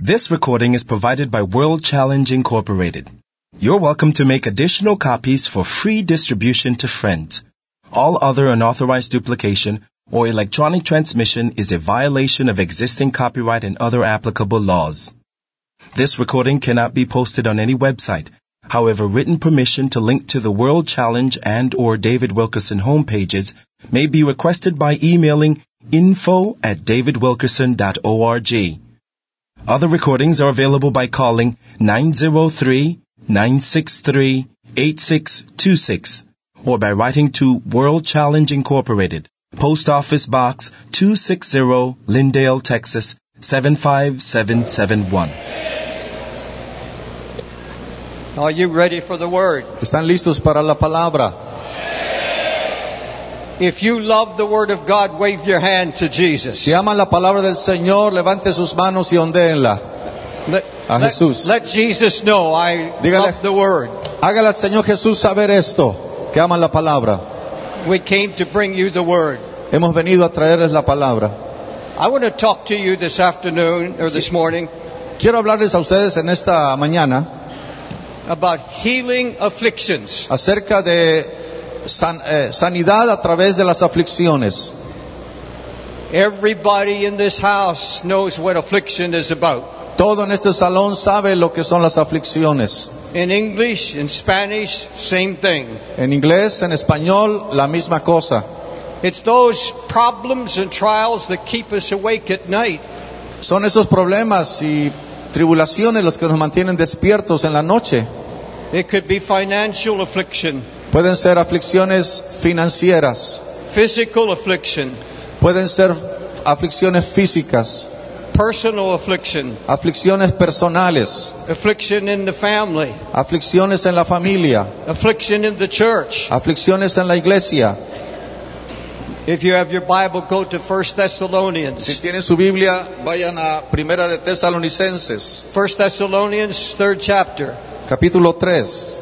This recording is provided by World Challenge Incorporated. You're welcome to make additional copies for free distribution to friends. All other unauthorized duplication or electronic transmission is a violation of existing copyright and other applicable laws. This recording cannot be posted on any website. However, written permission to link to the World Challenge and or David Wilkerson homepages may be requested by emailing info at davidwilkerson.org. Other recordings are available by calling 903-963-8626 or by writing to World Challenge Incorporated, Post Office Box 260, Lindale, Texas 75771. Are you ready for the word? ¿Están listos para la palabra? If you love the word of God, wave your hand to Jesus. Si aman la palabra del Señor, levante sus manos y ondéenla. Let, A let- Jesús. let Jesus know I Dígale. love the word. Hágale al Señor Jesús saber esto, que aman la palabra. We came to bring you the word. Hemos venido a traerles la palabra. I want to talk to you this afternoon or this morning Quiero hablarles a ustedes en esta mañana about healing afflictions. acerca de san- eh, sanidad a través de las aflicciones. Everybody in this house knows what affliction is about. Todo en este salón sabe lo que son las aflicciones. In English, in Spanish, same thing. En inglés, en español, la misma cosa. It's those problems and trials that keep us awake at night. Son esos problemas y tribulaciones los que nos mantienen despiertos en la noche. It could be financial affliction, Pueden ser aflicciones financieras, physical affliction, pueden ser aflicciones físicas, personal affliction, aflicciones personales, affliction in the family, aflicciones en la familia, affliction in the church. aflicciones en la iglesia. If you have your Bible, go to 1 Si Thessalonians. tienen su Biblia, vayan a Primera de Tesalonicenses, 1 Thessalonians, third chapter. capítulo 3.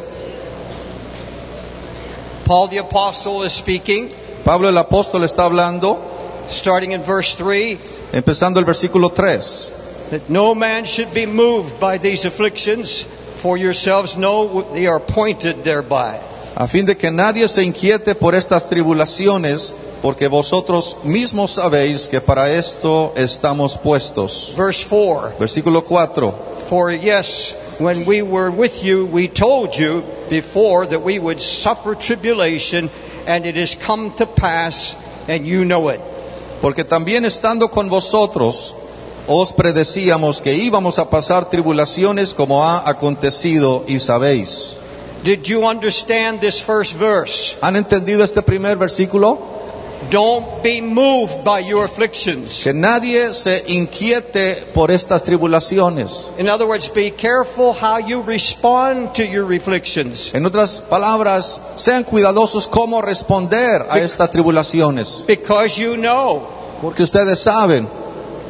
Paul the Apostle is speaking, Pablo el apóstol está hablando, starting in verse 3, empezando el versículo 3. that no man should be moved by these afflictions, for yourselves know they are appointed thereby. A fin de que nadie se inquiete por estas tribulaciones, porque vosotros mismos sabéis que para esto estamos puestos. Verse 4. Versículo 4. For yes, when we were with you, we told you before that we would suffer tribulation, and it has come to pass, and you know it. Porque también estando con vosotros, os predecíamos que íbamos a pasar tribulaciones como ha acontecido y sabéis. Did you understand this first verse? ¿Han entendido este primer versículo? Don't be moved by your afflictions. Que nadie se inquiete por estas tribulaciones. In other words, be careful how you respond to your afflictions. En otras palabras, sean cuidadosos cómo responder a estas tribulaciones. Because you know Porque ustedes saben,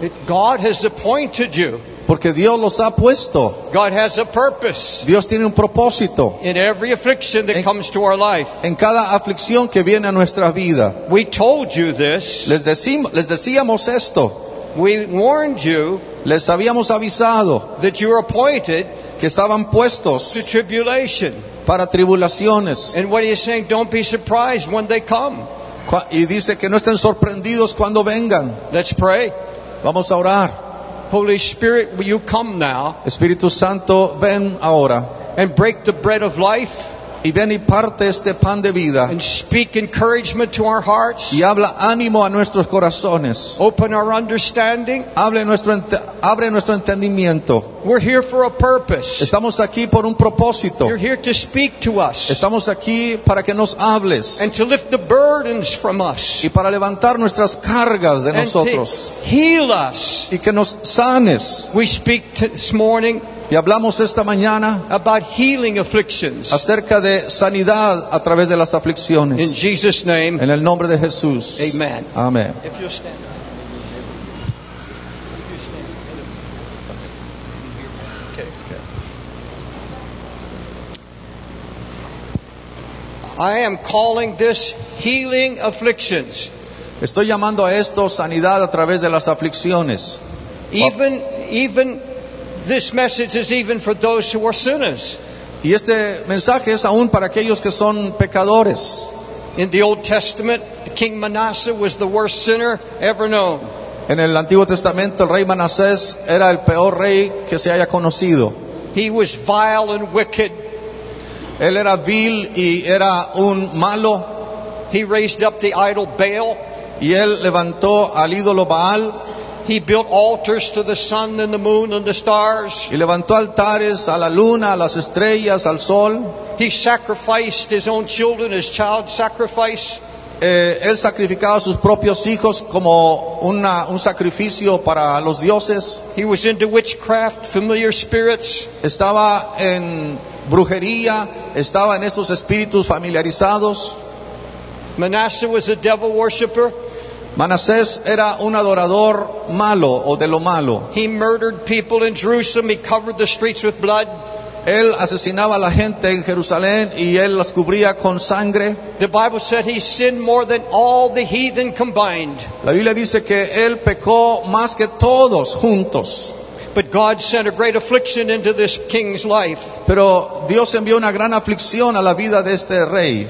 that God has appointed you. Porque Dios los ha puesto. God has a purpose Dios tiene un propósito in every affliction that En- comes to our life. en cada aflicción que viene a nuestra vida. We told you this. Les, decim- les decíamos esto, We warned you les habíamos avisado that you're appointed que estaban puestos to tribulation. para tribulaciones. And what he's saying, don't be surprised when they come. Y dice que no estén sorprendidos cuando vengan. Let's pray. Vamos a orar. Holy Spirit, will you come now Espíritu Santo, ven ahora. and break the bread of life y ven y parte este pan de vida and speak encouragement to our hearts? y habla ánimo a nuestros corazones. Open our understanding Hable nuestro abre nuestro entendimiento We're here for a purpose. Estamos aquí por un propósito. You're here to speak to us Estamos aquí para que nos hables and to lift the burdens from us y para levantar nuestras cargas de and to nosotros heal us. y que nos sanes. We speak this morning Y hablamos esta mañana about healing afflictions. acerca de sanidad a través de las In aflicciones. Jesus' name, En el nombre de Jesús. amen. Amén. I am calling this healing afflictions. Estoy llamando a esto sanidad a través de las aflicciones. Even, even this message is even for those who are sinners. Y este mensaje es aún para aquellos que son pecadores. In the Old Testament, King Manasseh was the worst sinner ever known. En el Antiguo Testamento el rey Manasés era el peor rey que se haya conocido. He was vile and wicked. Él era vil y era un malo He raised up the idol Baal. y él levantó al ídolo Baal He built altars to the sun and the moon and the stars. y levantó altares a la luna, a las estrellas, al sol. He sacrificed his own children as child sacrifice. Eh, él sacrificaba a sus propios hijos como una- un sacrificio para los dioses. He was into witchcraft, familiar spirits. Estaba en brujería, estaba en esos espíritus familiarizados. Manasseh was a devil worshiper. Manasés era un adorador malo o de lo malo. He murdered people in Jerusalem. He covered the streets with blood. Él asesinaba a la gente en Jerusalén y él las cubría con sangre. The Bible said he sinned more than all the heathen combined. La Biblia dice que él pecó más que todos juntos. But God sent a great affliction into this king's life. Pero Dios envió una gran aflicción a la vida de este rey.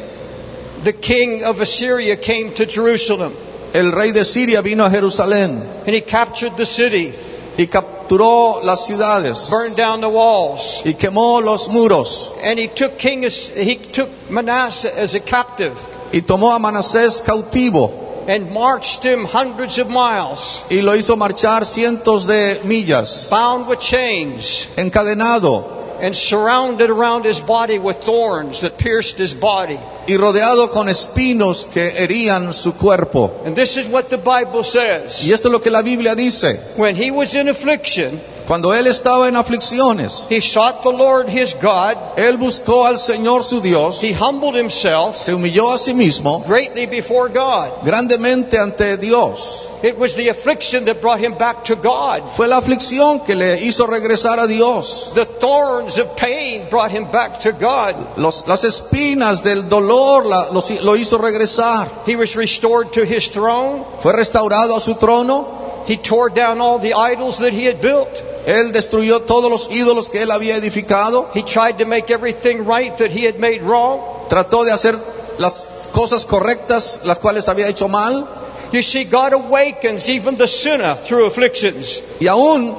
The king of Assyria came to Jerusalem El rey de Siria vino a Jerusalén and he captured the city, y capturó las ciudades burned down the walls, y quemó los muros. And he took king As- he took Manasseh as a captive y tomó a Manasés cautivo and marched him hundreds of miles, y lo hizo marchar cientos de millas, bound with chains encadenado and surrounded around his body with thorns that pierced his body. y rodeado con espinos que herían su cuerpo. And this is what the Bible says. Y esto es lo que la Biblia dice. When he was in affliction, Cuando él estaba en aflicciones, he sought the Lord his God. él buscó al Señor su Dios, He humbled himself se humilló a sí mismo greatly before God. grandemente ante Dios. It was the affliction that brought him back to God. Fue la aflicción que le hizo regresar a Dios. The thorns of pain brought him back to God. Los- las espinas del dolor la- los- lo hizo regresar. He was restored to his throne. Fue restaurado a su trono. He tore down all the idols that he had built. Él destruyó todos los ídolos que él había edificado. He tried to make everything right that he had made wrong. Trató de hacer las cosas correctas, las cuales había hecho mal. You see, God awakens even the sinner through afflictions. Y aún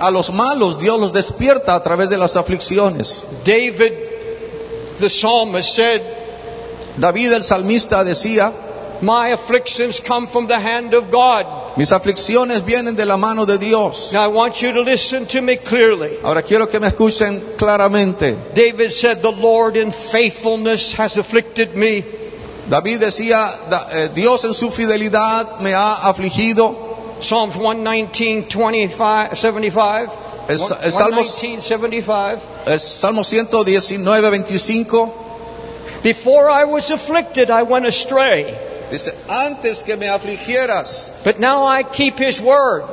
a los malos Dios los despierta a través de las aflicciones. David, the psalmist, said, David el salmista decía, My afflictions come from the hand of God. mis aflicciones vienen de la mano de Dios. Now I want you to listen to me clearly. Ahora quiero que me escuchen claramente. David said, The Lord in faithfulness has afflicted me. David decía, "Da- eh, Dios en su fidelidad me ha afligido. Psalms 119, 25, 75. El, el Salmos- 119, 75. el Salmo 119, 25 Before I was afflicted, I went astray. dice, antes que me afligieras, But now I keep his word.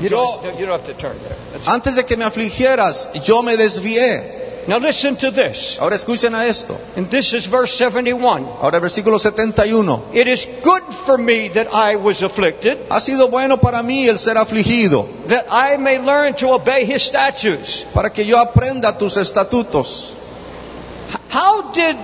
You Yo- don't, you don't have to turn there. That's- antes de que me afligieras, yo me desvié. Now listen to this. Ahora escuchen a esto. And this is verse 71. Ahora versículo 71. It is good for me that I was afflicted, Ha sido bueno para mí el ser afligido, that I may learn to obey his statutes. para que yo aprenda tus estatutos. How did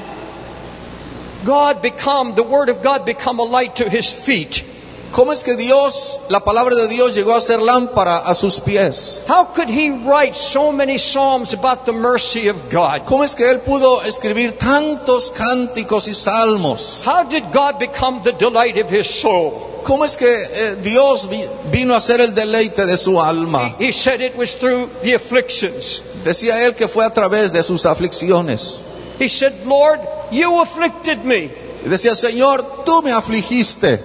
God become, the Word of God become a light to his feet? ¿Cómo es que Dios, la palabra de Dios llegó a ser lámpara a sus pies? How could he write so many psalms about the mercy of God? ¿Cómo es que él pudo escribir tantos cánticos y salmos? How did God become the delight of his soul? ¿Cómo es que eh, Dios vi- vino a ser el deleite de su alma? He said it was through the afflictions. Decía él que fue a través de sus aflicciones. He said, Lord, you afflicted me. Y decía, Señor, tú me afligiste,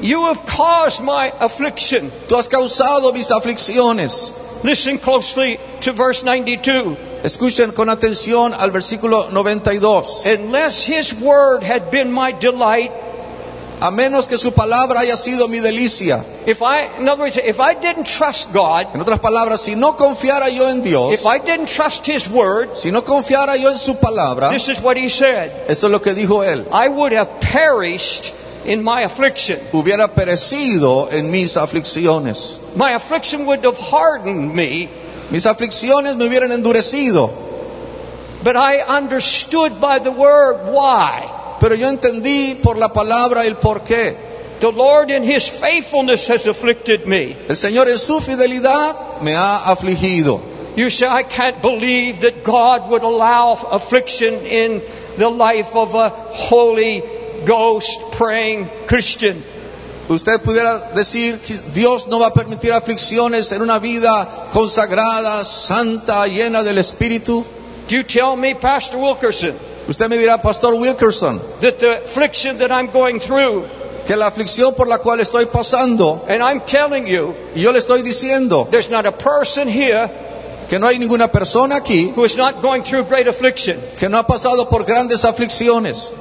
You have caused my affliction. tú has causado mis aflicciones. Listen closely to verse 92. Escuchen con atención al versículo 92. Unless his word had been my delight, A menos que su palabra haya sido mi delicia. if I, in other words, if I didn't trust God, En otras palabras, si no confiara yo en Dios, if I didn't trust his word, si no confiara yo en su palabra, this is what he said. eso es lo que dijo él, I would have perished in my affliction. hubiera perecido en mis aflicciones. My affliction would have hardened me, Mis aflicciones me hubieran endurecido, but I understood by the word why. Pero yo entendí por la palabra el por qué. The Lord in his faithfulness has afflicted me. El Señor en su fidelidad me ha afligido. You say, I can't believe that God would allow affliction in the life of a Holy Ghost praying Christian. Usted pudiera decir que Dios no va a permitir aflicciones en una vida consagrada, santa, llena del Espíritu. Do you tell me, Pastor Wilkerson, Usted me dirá, Pastor Wilkerson, that the affliction that I'm going through, que la aflicción por la cual estoy pasando, and I'm telling you, y yo le estoy diciendo there's not a person here que no hay ninguna persona aquí who is not going through great affliction. que no ha pasado por grandes aflicciones.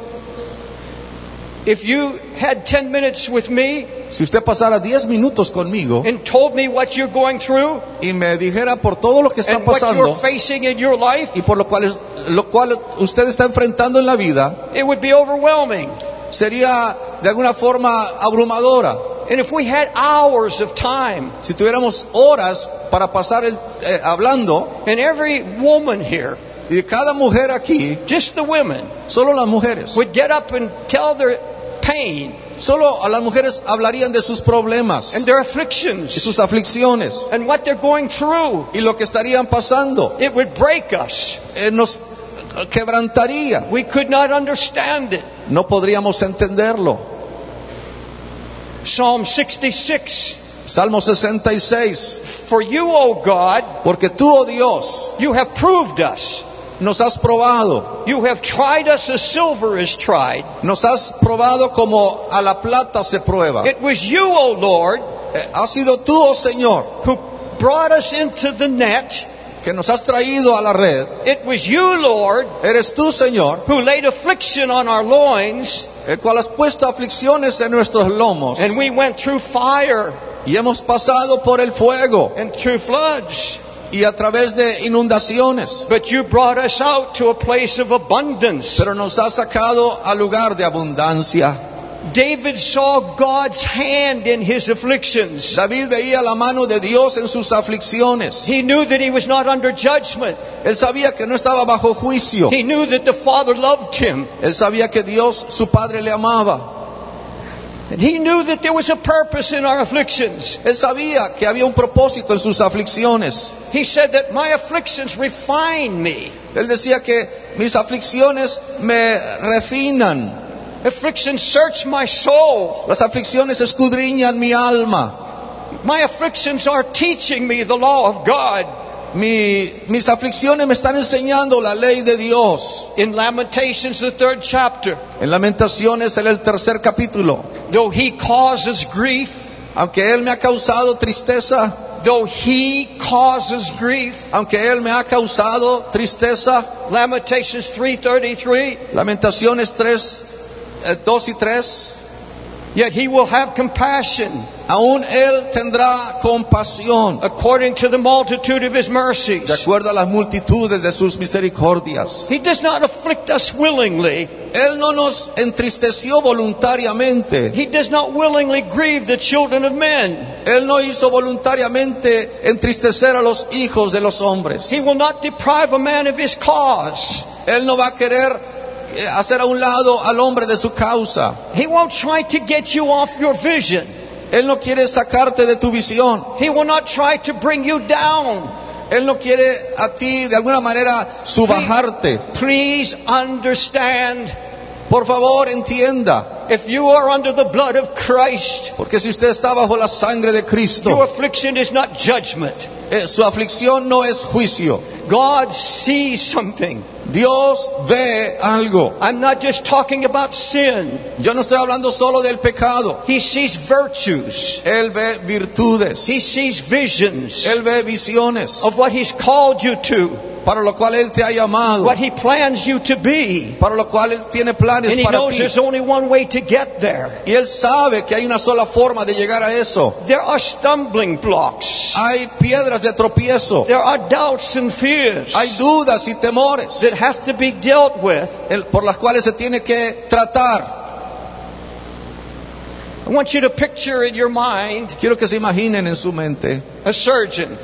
If you had 10 minutes with me Si usted pasara 10 minutos conmigo and told me what you're going through y me dijera por todo lo que está and what you're pasando facing in your life, y por lo cual, lo cual usted está enfrentando en la vida, it would be overwhelming. sería de alguna forma abrumadora. And if we had hours of time, Si tuviéramos horas para pasar el- eh, hablando, and every woman here, y cada mujer aquí, just the women, solo las mujeres, would get up and tell their pain solo a las mujeres hablarían de sus problemas and their y afflictions sus aflicciones and what they're going through, y lo que estarían pasando. it would break us. Eh, nos quebrantaría. We could not understand it. No podríamos entenderlo. Psalm 66 Salmo 66. For you, O God, Porque tú, oh Dios, you have proved us. Nos has probado. You have tried us as silver is tried. Nos has probado como a la plata se prueba. It was you, O Lord, Eh, has sido tú, oh Señor, who brought us into the net. que nos has traído a la red. It was you, Lord, Eres tú, Señor, who laid affliction on our loins, el cual has puesto aflicciones en nuestros lomos. and we went through fire Y hemos pasado por el fuego and through floods. Y a través de inundaciones. But you brought us out to a place of abundance. Pero nos has sacado al lugar de abundancia. David saw God's hand in his afflictions. David veía la mano de Dios en sus aflicciones. He knew that he was not under judgment. Él sabía que no estaba bajo juicio. He knew that the Father loved him. Él sabía que Dios, su Padre, le amaba. And he knew that there was a purpose in our afflictions. Él sabía que había un propósito en sus aflicciones. He said that my afflictions refine me. Él decía que mis aflicciones me refinan. Afflictions search my soul. Las aflicciones escudriñan mi alma. My afflictions are teaching me the law of God. Mi- mis aflicciones me están enseñando la ley de Dios. In Lamentations, the third chapter, En Lamentaciones, en el tercer capítulo, though he causes grief, aunque Él me ha causado tristeza, though he causes grief, aunque Él me ha causado tristeza, Lamentations 3:33, Lamentaciones 3, eh, 2 y 3, yet he will have compassion aún Él tendrá compasión according to the multitude of his de mercies. acuerdo a las multitudes de sus misericordias. He does not afflict us willingly. Él no nos entristeció voluntariamente. He does not willingly grieve the children of men. Él no hizo voluntariamente entristecer a los hijos de los hombres. He will not deprive a man of his cause. Él no va a querer hacer a un lado al hombre de su causa. He won't try to get you off your vision. Él no quiere sacarte de tu visión. He will not try to bring you down. Él no quiere a ti de alguna manera subajarte. Please understand Por favor, entienda. if you are under the blood of Christ, Porque si usted está bajo la sangre de your Cristo, affliction is not judgment. eh, su aflicción no es juicio. God sees something. Dios ve algo. I'm not just talking about sin. Yo no estoy hablando solo del pecado. He sees virtues. Él ve virtudes. He sees visions Él ve visiones of what He's called you to, para lo cual Él te ha llamado. what He plans you to be. Para lo cual Él tiene planes And He para knows ti. there's only one way to get there. Y Él sabe que hay una sola forma de llegar a eso. There are stumbling blocks. Hay piedras de tropiezo. There are doubts and fears Hay dudas y temores that have to be dealt with. el- por las cuales se tiene que tratar. I want you to picture in your mind Quiero que se imaginen en su mente a surgeon,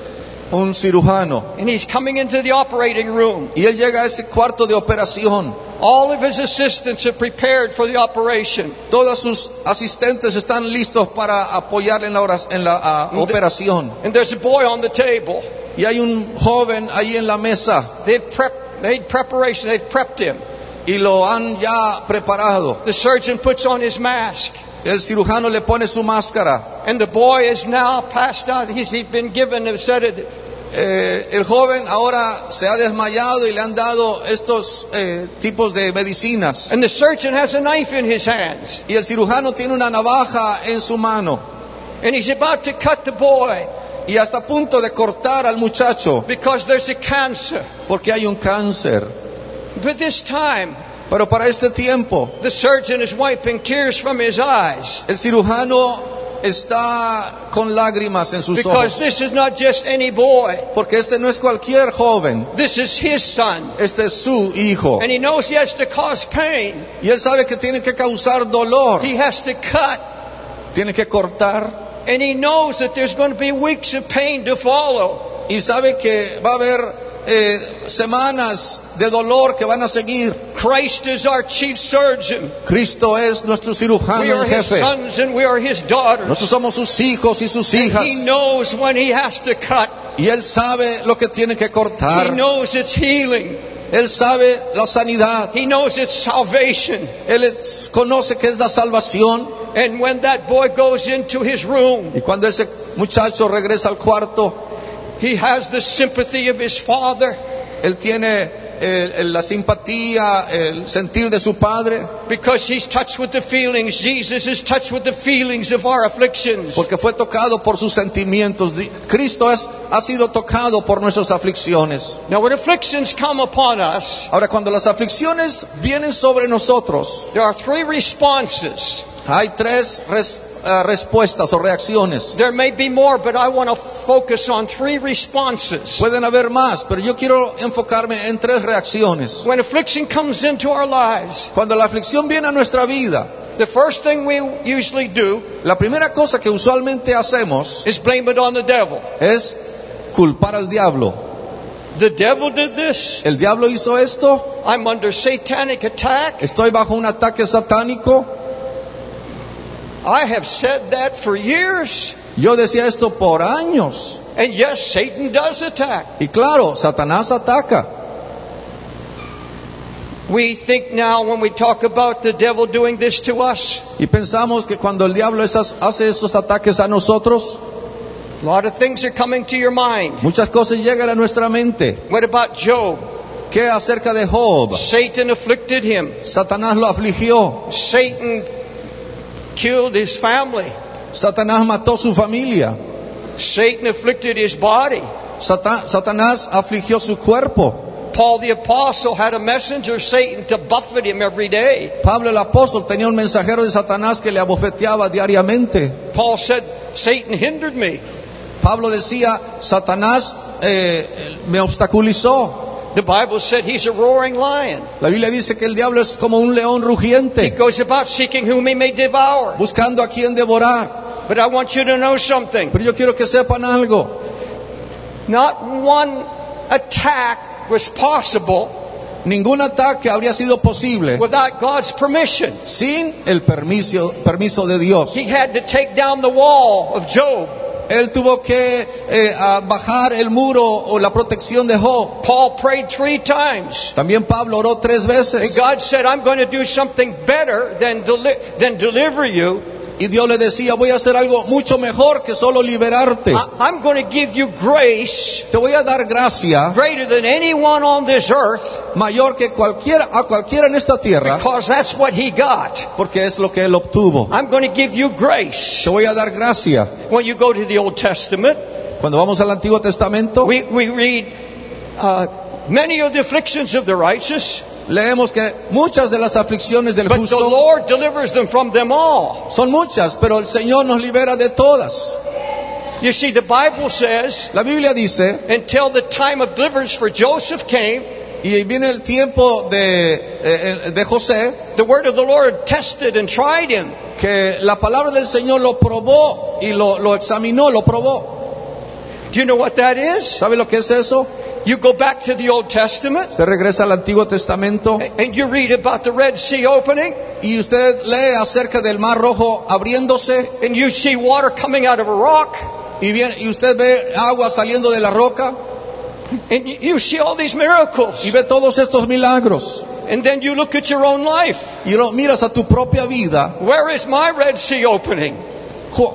un cirujano and he's coming into the operating room. y él llega a ese cuarto de operación. All of his assistants have prepared for the operation. Todos sus asistentes están listos para apoyarle en la, en la ah, operación. And there's a boy on the table. Y hay un joven ahí en la mesa They've prepped, made preparation, they've prepped him. Y lo han ya preparado. The surgeon puts on his mask, El cirujano le pone su máscara. and the boy is now passed out. He's, been given a sedative. Eh, el joven ahora se ha desmayado y le han dado estos eh, tipos de medicinas. And the surgeon has a knife in his hands, Y el cirujano tiene una navaja en su mano and he's about to cut the boy y hasta a punto de cortar al muchacho because there's a cancer. porque hay un cáncer. But this time, Pero para este tiempo, the surgeon is wiping tears from his eyes el cirujano está con lágrimas en sus because ojos. this is not just any boy. Porque este no es cualquier joven, This is his son. este es su hijo. And he knows he has to cause pain. Y él sabe que tiene que causar dolor, He has to cut. tiene que cortar. And he knows that there's going to be weeks of pain to follow. Y sabe que va a haber eh, semanas de dolor que van a seguir. Christ is our chief surgeon. Cristo es nuestro We cirujano are en his jefe. sons and we are his daughters. Nosotros somos sus hijos y sus He hijas. knows when he has to cut. Y él sabe lo que tiene que He cortar. knows it's healing. Él sabe la sanidad. He knows it's salvation. Él es- conoce que es la salvación. And when that boy goes into his room, Y cuando ese muchacho regresa al cuarto, he has the sympathy of his father. Él tiene eh, la simpatía, el sentir de su padre, because he's touched with the feelings. Jesus is touched with the feelings of our afflictions. porque fue tocado por sus sentimientos. Cristo es, ha sido tocado por nuestras aflicciones. Now, when afflictions come upon us, Ahora, cuando las aflicciones vienen sobre nosotros, there are three responses. hay tres res- eh, respuestas o reacciones. There may be more, but I want to focus on three responses. Pueden haber más, pero yo quiero enfocarme en tres reacciones. When affliction comes into our lives, Cuando la aflicción viene a nuestra vida, the first thing we usually do la primera cosa que usualmente hacemos is blame it on the devil. es culpar al diablo. The devil did this. El diablo hizo esto, I'm under satanic attack. estoy bajo un ataque satánico. I have said that for years. Yo decía esto por años. And yes, Satan does attack. Y claro, Satanás ataca. We think now when we talk about the devil doing this to us, Y pensamos que cuando el diablo esas- hace esos ataques a nosotros, a lot of things are coming to your mind. muchas cosas llegan a nuestra mente. What about Job? ¿Qué acerca de Job? Satan afflicted him. Satanás lo afligió. Satan killed his family. Satanás mató su familia. Satan afflicted his body. Sata- Satanás afligió su cuerpo. Paul the apostle had a messenger Satan to buffet him every day. Pablo el apóstol tenía un mensajero de Satanás que le abofeteaba diariamente. Paul said, Satan hindered me. Pablo decía, Satanás eh, me obstaculizó. The Bible said he's a roaring lion. La Biblia dice que el diablo es como un león He rugiente, goes about seeking whom he may devour. buscando a quien devorar. But I want you to know something. Pero yo quiero que sepan algo. Not one attack was possible Ningún ataque habría sido posible without God's permission. sin el permiso, permiso de Dios. He had to take down the wall of Job. Él tuvo que eh, bajar el muro o la protección de Job. Paul prayed three times. También Pablo oró tres And veces God said, I'm going to do something better than, deli- than deliver you. Y Dios le decía, voy a hacer algo mucho mejor que solo liberarte. I- I'm going to give you grace Te voy a dar gracia greater than anyone on this earth mayor que cualquiera, a cualquiera en esta tierra because that's what he got. porque es lo que él obtuvo. I'm going to give you grace. Te voy a dar gracia. When you go to the Old Testament, Cuando vamos al Antiguo Testamento, we, we read uh, many of the afflictions of the righteous, leemos que muchas de las aflicciones del but the justo Lord delivers them from them all. son muchas, pero el Señor nos libera de todas. You see, the Bible says, La Biblia dice, until the time of deliverance for Joseph came, y viene el tiempo de, eh, de José, the word of the Lord tested and tried him. que la palabra del Señor lo probó y lo, lo examinó, lo probó. Do you know what that is? ¿Sabe lo que es eso? You go back to the Old Testament Usted regresa al Antiguo Testamento and you read about the Red Sea opening y usted lee acerca del Mar Rojo abriéndose and you see water coming out of a rock y, bien, y usted ve agua saliendo de la roca and you- see all these miracles. y ve todos estos milagros. And then you look at your own life. Y lo miras a tu propia vida. Where is my Red Sea opening?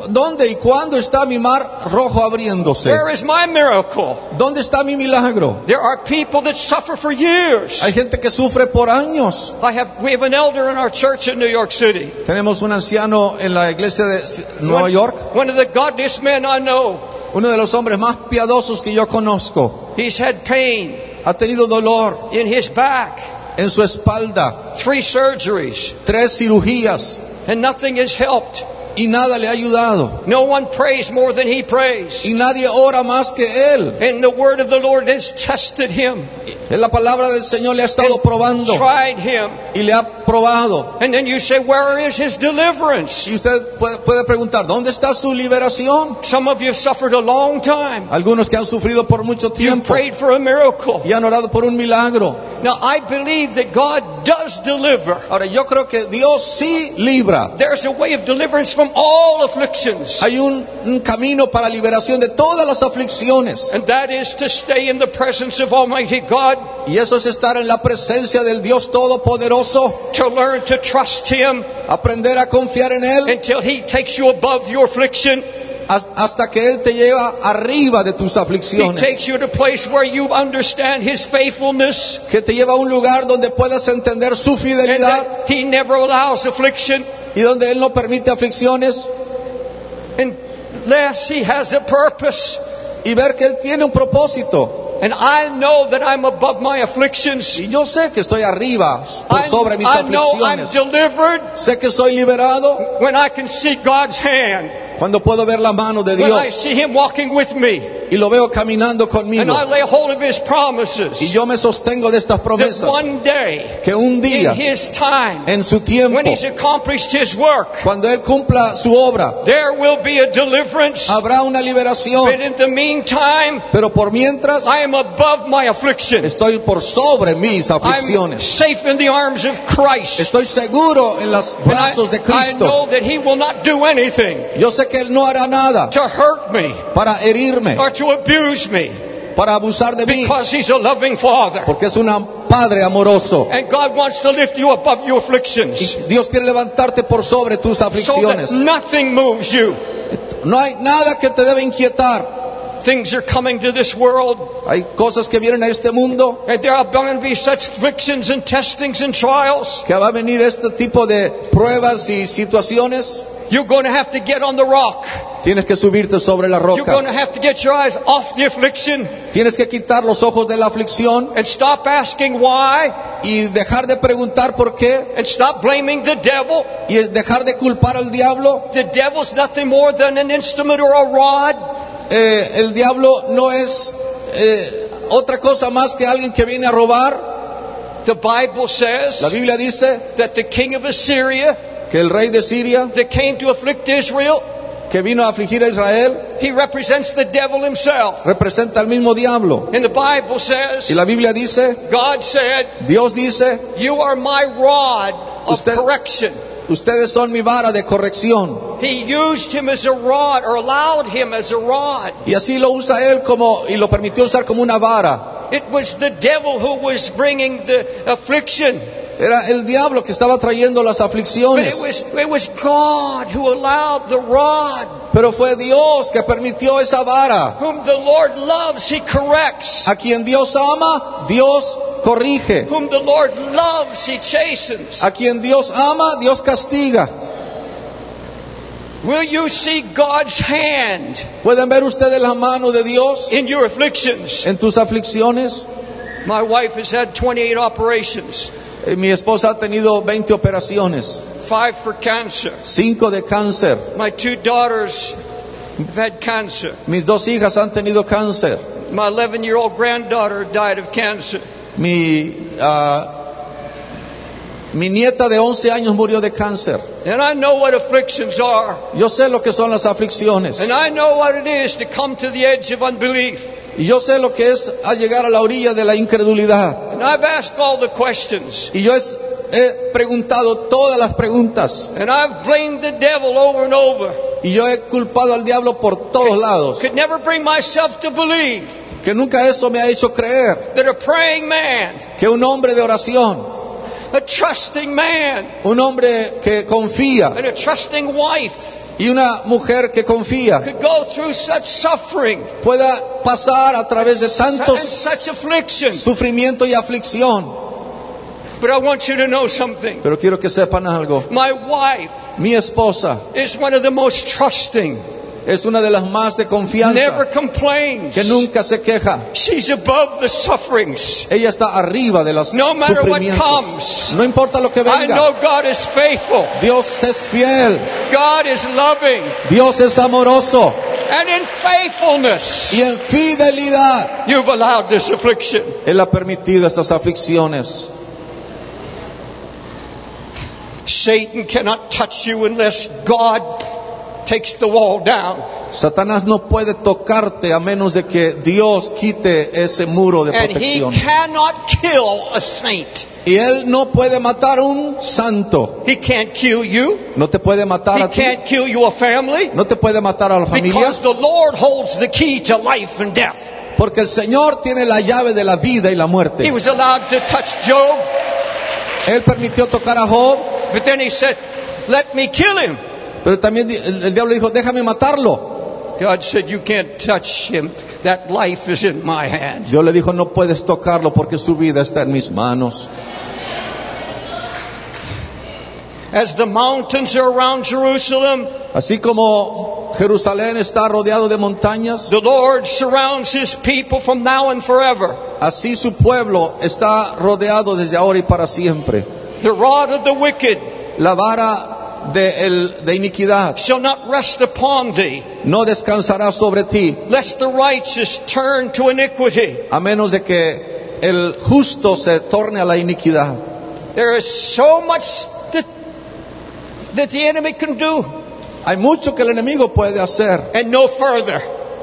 ¿Dónde y cuándo está mi mar rojo abriéndose? Where is my miracle? ¿Dónde está mi milagro? There are people that suffer for years. Hay gente que sufre por años. I have, we have an elder in our church in New York City. Tenemos un anciano en la iglesia de Nueva One- York, One of the godliest men I know. uno de los hombres más piadosos que yo conozco. He's had pain Ha tenido dolor in his back, en su espalda, three surgeries, tres cirugías and nothing has helped. Y nada le ha ayudado. No one prays more than he prays. Y nadie ora más que él. And the word of the Lord has tested him, la palabra del Señor le ha estado probando tried him. y le ha probado. And then you say, Where is his deliverance? Y usted puede, puede preguntar, ¿dónde está su liberación? Some of you have suffered a long time. Algunos que han sufrido por mucho You tiempo prayed for a miracle. y han orado por un milagro. Now, I believe that God does deliver. Ahora, yo creo que Dios sí libra. There's a way of deliverance from all afflictions, Hay un, un camino para liberación de todas las aflicciones. and that is to stay in the presence of Almighty God, Y eso es estar en la presencia del Dios Todopoderoso, to learn to trust Him aprender a confiar en Él until He takes you above your affliction. Has- hasta que Él te lleva arriba de tus aflicciones. Que te lleva a un lugar donde puedas entender su fidelidad that He never allows affliction y donde Él no permite aflicciones unless He has a purpose. y ver que Él tiene un propósito. And I know that I'm above my afflictions. Y yo sé que estoy arriba por sobre mis I know I'm delivered Sé que soy liberado when I can see God's hand, cuando puedo ver la mano de Dios. when I see Him walking with me, y lo veo caminando conmigo. and. I lay hold of His promises. Y yo me sostengo de estas promesas. That one day, que un día, in His time, en su tiempo, when He's accomplished His work, cuando Él cumpla su obra, there will be a deliverance. habrá una liberación. But in the meantime, Pero por mientras, I am above my affliction. estoy por sobre mis I'm aflicciones. safe in the arms of Christ. Estoy seguro en los And I, brazos de I Cristo. know that He will not do anything Yo sé que Él no hará nada to hurt me para herirme, or to abuse me para abusar de mí, because He's a loving Father. porque es un Padre amoroso. And God wants to lift you above your afflictions Y Dios quiere levantarte por sobre tus so that aflicciones. nothing moves you. No hay nada que te debe inquietar. Things are coming to this world, Hay cosas que vienen a este mundo and there are going to be such afflictions and testings and trials. que va a venir este tipo de pruebas y situaciones. You're going to have to get on the rock. Tienes que subirte sobre la You're going roca. to have to get your eyes off the affliction Tienes que quitar los ojos de la aflicción and stop asking why y dejar de preguntar por qué and stop blaming the devil. y dejar de culpar al diablo. The devil's nothing more than an instrument or a rod. Eh, el diablo no es eh, otra cosa más que alguien que viene a robar. The Bible La says Biblia dice that the king of Assyria que el rey de Siria that came to afflict Israel que vino a afligir a Israel he represents the devil himself. representa al mismo diablo. And the Bible Y says, la Biblia dice, God said, Dios dice, You are my rod of Usted- correction. ustedes son mi vara de corrección. He used him as a rod or allowed him as a rod. Y así lo usa él como, y lo permitió usar como una vara. It was the devil who was bringing the affliction. Era el diablo que estaba trayendo las But it aflicciones. was, it was God who allowed the rod. Pero fue Dios que permitió esa vara. Whom the Lord loves, he corrects. A quien Dios ama, Dios corrige. Whom the Lord loves, he chastens. A quien Dios ama, Dios castiga. Will you see God's hand ¿Pueden ver ustedes la mano de Dios in your afflictions? en tus aflicciones? My wife has had 28 operations, Eh, Mi esposa ha tenido 20 operaciones, five for cancer. 5 de cáncer. My two daughters have had cancer. Mis dos hijas han tenido cáncer. My 11 year old granddaughter died of cancer. Mi, ah, mi nieta de 11 años murió de cáncer. And I know what afflictions are. Yo sé lo que son las aflicciones. And I know what it is to come to the edge of unbelief. Y yo sé lo que es a llegar a la orilla de la incredulidad. And I've asked all the questions. Y yo es- he preguntado todas las preguntas. And I've blamed the devil over and over. Y yo he culpado al diablo por todos lados. Could never bring myself to believe Que nunca eso me ha hecho creer that a praying man, que un hombre de oración, a trusting man, un hombre que confía and a trusting wife y una mujer que confía could go through such suffering pueda pasar a través de tantos sufrimiento y aflicción. But I want you to know something. Pero quiero que sepan algo. My wife Mi esposa is one of the most trusting, es una de las más de never confianza, complains. que nunca se queja. She's above the sufferings. Ella está arriba de los No matter what sufrimientos. comes. No importa lo que I venga. know God is faithful. Dios es fiel. God is loving. Dios es amoroso. And in faithfulness, Y en fidelidad, you've allowed this affliction. Él ha permitido estas aflicciones. Satan cannot touch you unless God takes the wall down. Satanás no puede tocarte a menos de que Dios quite ese muro de And he protección. cannot kill a saint. Y Él no puede matar un santo. He can't kill you. No te puede matar He a ti. can't kill your family. No te puede matar a la familia. Because the Lord holds the key to life and death. Porque el Señor tiene la llave de la vida y la He muerte. was allowed to touch Job, Él permitió tocar a Job, but then he said, Let me kill him. Pero también el, el diablo dijo, déjame matarlo. God said, You can't touch him. That life is in my hand. Dios le dijo, no puedes tocarlo porque su vida está en mis manos. As the mountains are around Jerusalem, Así como Jerusalén está rodeado de montañas, the Lord surrounds his people from now and forever. así su pueblo está rodeado desde ahora y para siempre. The rod of the wicked La vara de, el- de iniquidad shall not rest upon thee, no descansará sobre ti, lest the righteous turn to iniquity. a menos de que el justo se torne a la iniquidad. There is so much that, that the enemy can do, Hay mucho que el enemigo puede hacer, and no further.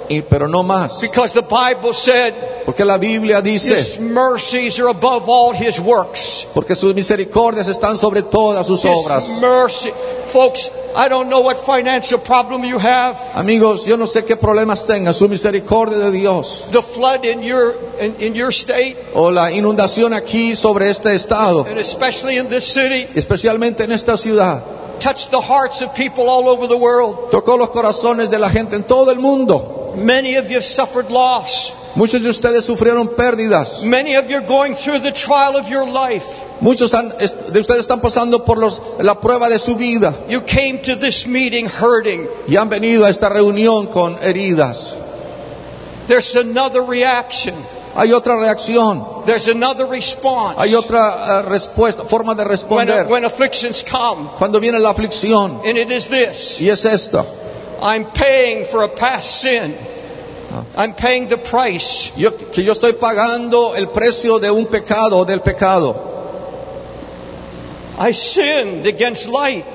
Y- pero no más. Because the Bible said Porque la Biblia his dice, mercies are above all his works. porque sus misericordias están sobre todas sus His obras. mercy. Folks, I don't know what financial problem you have. Amigos, yo no sé qué problemas tengan, su misericordia de Dios The flood in your, in, in your state, o la inundación aquí sobre este estado, and especially in this city, especialmente en esta ciudad, touched the hearts of people all over the world. tocó los corazones de la gente en todo el mundo. Many of you have suffered loss. Muchos de ustedes sufrieron pérdidas. Many of you are going through the trial of your life. Muchos han- de ustedes están pasando por los- la prueba de su vida You came to this meeting hurting. y han venido a esta reunión con heridas. There's another reaction. Hay otra reacción, There's another response. hay otra eh, respuesta, forma de when, responder when afflictions come. cuando viene la aflicción. And it is this. Y es esta. I'm paying for a past sin. I'm paying the price. Yo, que yo estoy pagando el precio de un pecado del pecado. I sinned against light.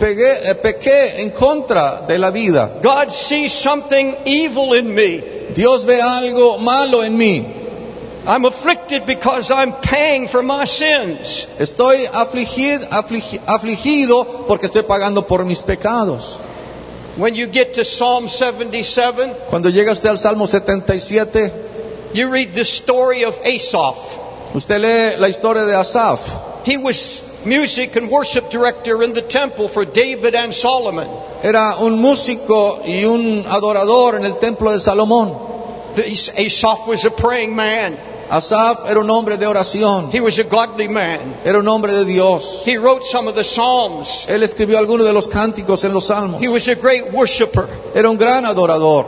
pegué- eh, pequé en contra de la vida. God sees something evil in me. Dios ve algo malo en mí. I'm afflicted because I'm paying for my sins. Estoy afligido, afligi- afligido porque estoy pagando por mis pecados. When you get to Psalm 77, Cuando llega usted al Salmo 77, you read the story of Asaph. usted lee la historia de Asaf. He was music and worship director in the temple for David and Solomon. Era un músico y un adorador en el templo de Salomón. Asaph was a praying man. Asaf era un hombre de oración, He was a godly man. era un hombre de Dios. He wrote some of the Psalms. Él escribió algunos de los cánticos en los salmos. He was a great worshiper. Era un gran adorador.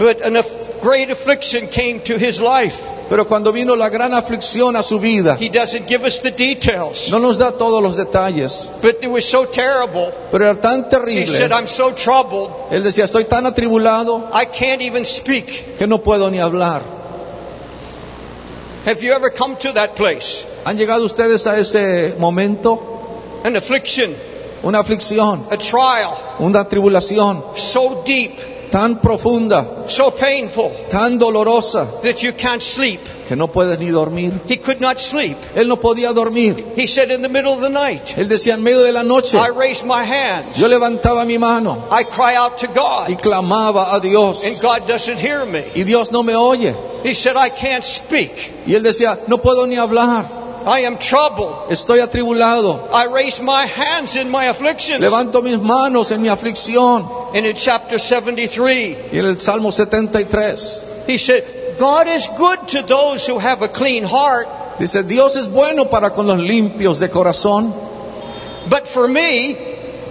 But an aff- great affliction came to his life. Pero cuando vino la gran aflicción a su vida, He doesn't give us the details. no nos da todos los detalles, But it was so terrible. pero era tan He terrible. said, I'm so troubled, Él decía, estoy tan atribulado I can't even speak. que no puedo ni hablar. Have you ever come to that place? ¿Han llegado ustedes a ese momento? An affliction, Una aflicción, a trial, una tribulación so deep, tan profunda, so painful tan dolorosa, that you can't sleep. que no puedes ni dormir. He could not sleep. Él no podía dormir. He said, in the middle of the night, Él decía en medio de la noche, I raised my hands. yo levantaba mi mano I cry out to y God, clamaba a Dios and God doesn't hear me. y Dios no me oye. He said, I can't speak. Y él decía, no puedo ni hablar, I am troubled. estoy atribulado. I raise my hands in my afflictions. Levanto mis manos en mi aflicción. And in chapter 73, Y en el Salmo 73 he said, God is good to those who have a clean heart, dice, Dios es bueno para con los limpios de corazón, but for me,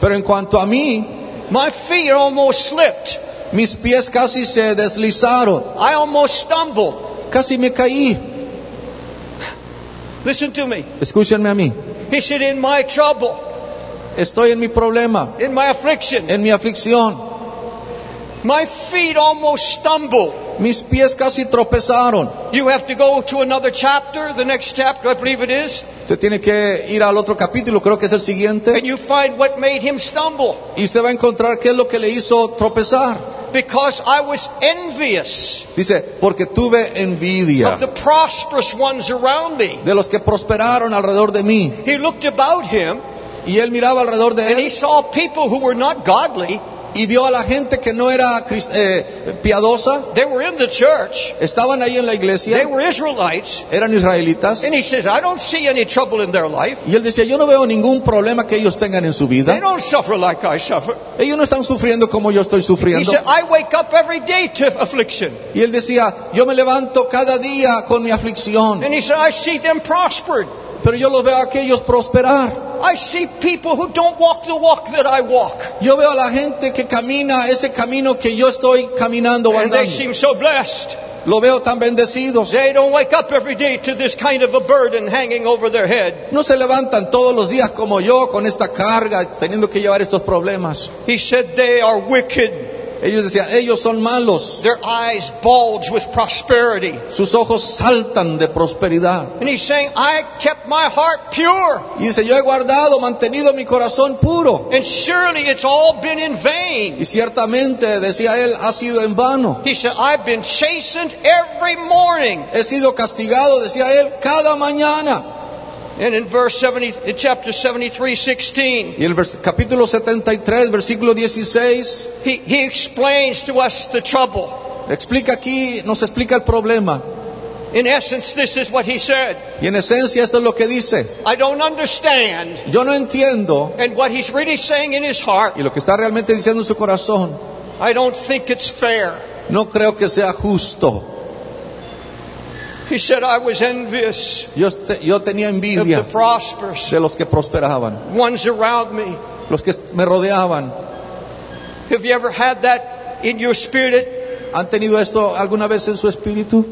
pero en cuanto a mí, my feet almost slipped. mis pies casi se deslizaron, I almost stumbled. casi me caí. Listen to me. Escúchenme a mí, He said, in my trouble, estoy en mi problema, in my affliction, en mi aflicción. My feet almost stumbled. Mis pies casi tropezaron. You have to go to another chapter, the next chapter, I believe it is, Usted tiene que ir al otro capítulo, creo que es el siguiente, and you find what made him stumble. y usted va a encontrar qué es lo que le hizo tropezar. Because I was envious Dice, porque tuve envidia of the prosperous ones around me. de los que prosperaron alrededor de mí. He looked about him Y él miraba alrededor de and he saw people who were not godly. Y vio a la gente que no era eh, piadosa, They were in the church. estaban ahí en la They iglesia, were Israelites. eran israelitas. And he says, I don't see any trouble in their life. Y él decía, yo no veo ningún problema que ellos tengan en su They vida. don't suffer like I suffer. Ellos no están sufriendo como yo estoy He sufriendo. said, I wake up every day to affliction. Y él decía, yo me levanto cada día con mi aflicción, And he said, I see them prospered. Pero yo los veo a aquellos prosperar. I see people who don't walk the walk that I walk. Yo veo a la gente que camina ese camino que yo estoy caminando And they seem so blessed. Lo veo tan bendecidos. They don't wake up every day to this kind of a burden hanging over their head. No se levantan todos los días como yo con esta carga, teniendo que llevar estos problemas. He said, they are wicked. Ellos decían, ellos son malos. Their eyes bulge with prosperity. Sus ojos saltan de prosperidad. And he's saying, I kept my heart pure. Y dice, yo he guardado, mantenido mi corazón puro. And surely it's all been in vain. Y ciertamente, decía él, ha sido en vano. He said, I've been chastened every morning. He sido castigado, decía él, cada mañana. And in verse 70, in chapter 73, 16, Y el vers- capítulo 73, versículo 16, he, he explains to us the trouble. explica aquí, nos explica el problema. In essence, this is what he said. Y en esencia esto es lo que dice. I don't understand. Yo no entiendo, And what he's really saying in his heart, y lo que está realmente diciendo en su corazón, I don't think it's fair. no creo que sea justo. He said, I was envious Yo, este- yo tenía of the prosperous de los que prosperaban, ones around me. los que me rodeaban. Have you ever had that in your spirit? ¿Han tenido esto alguna vez en su espíritu?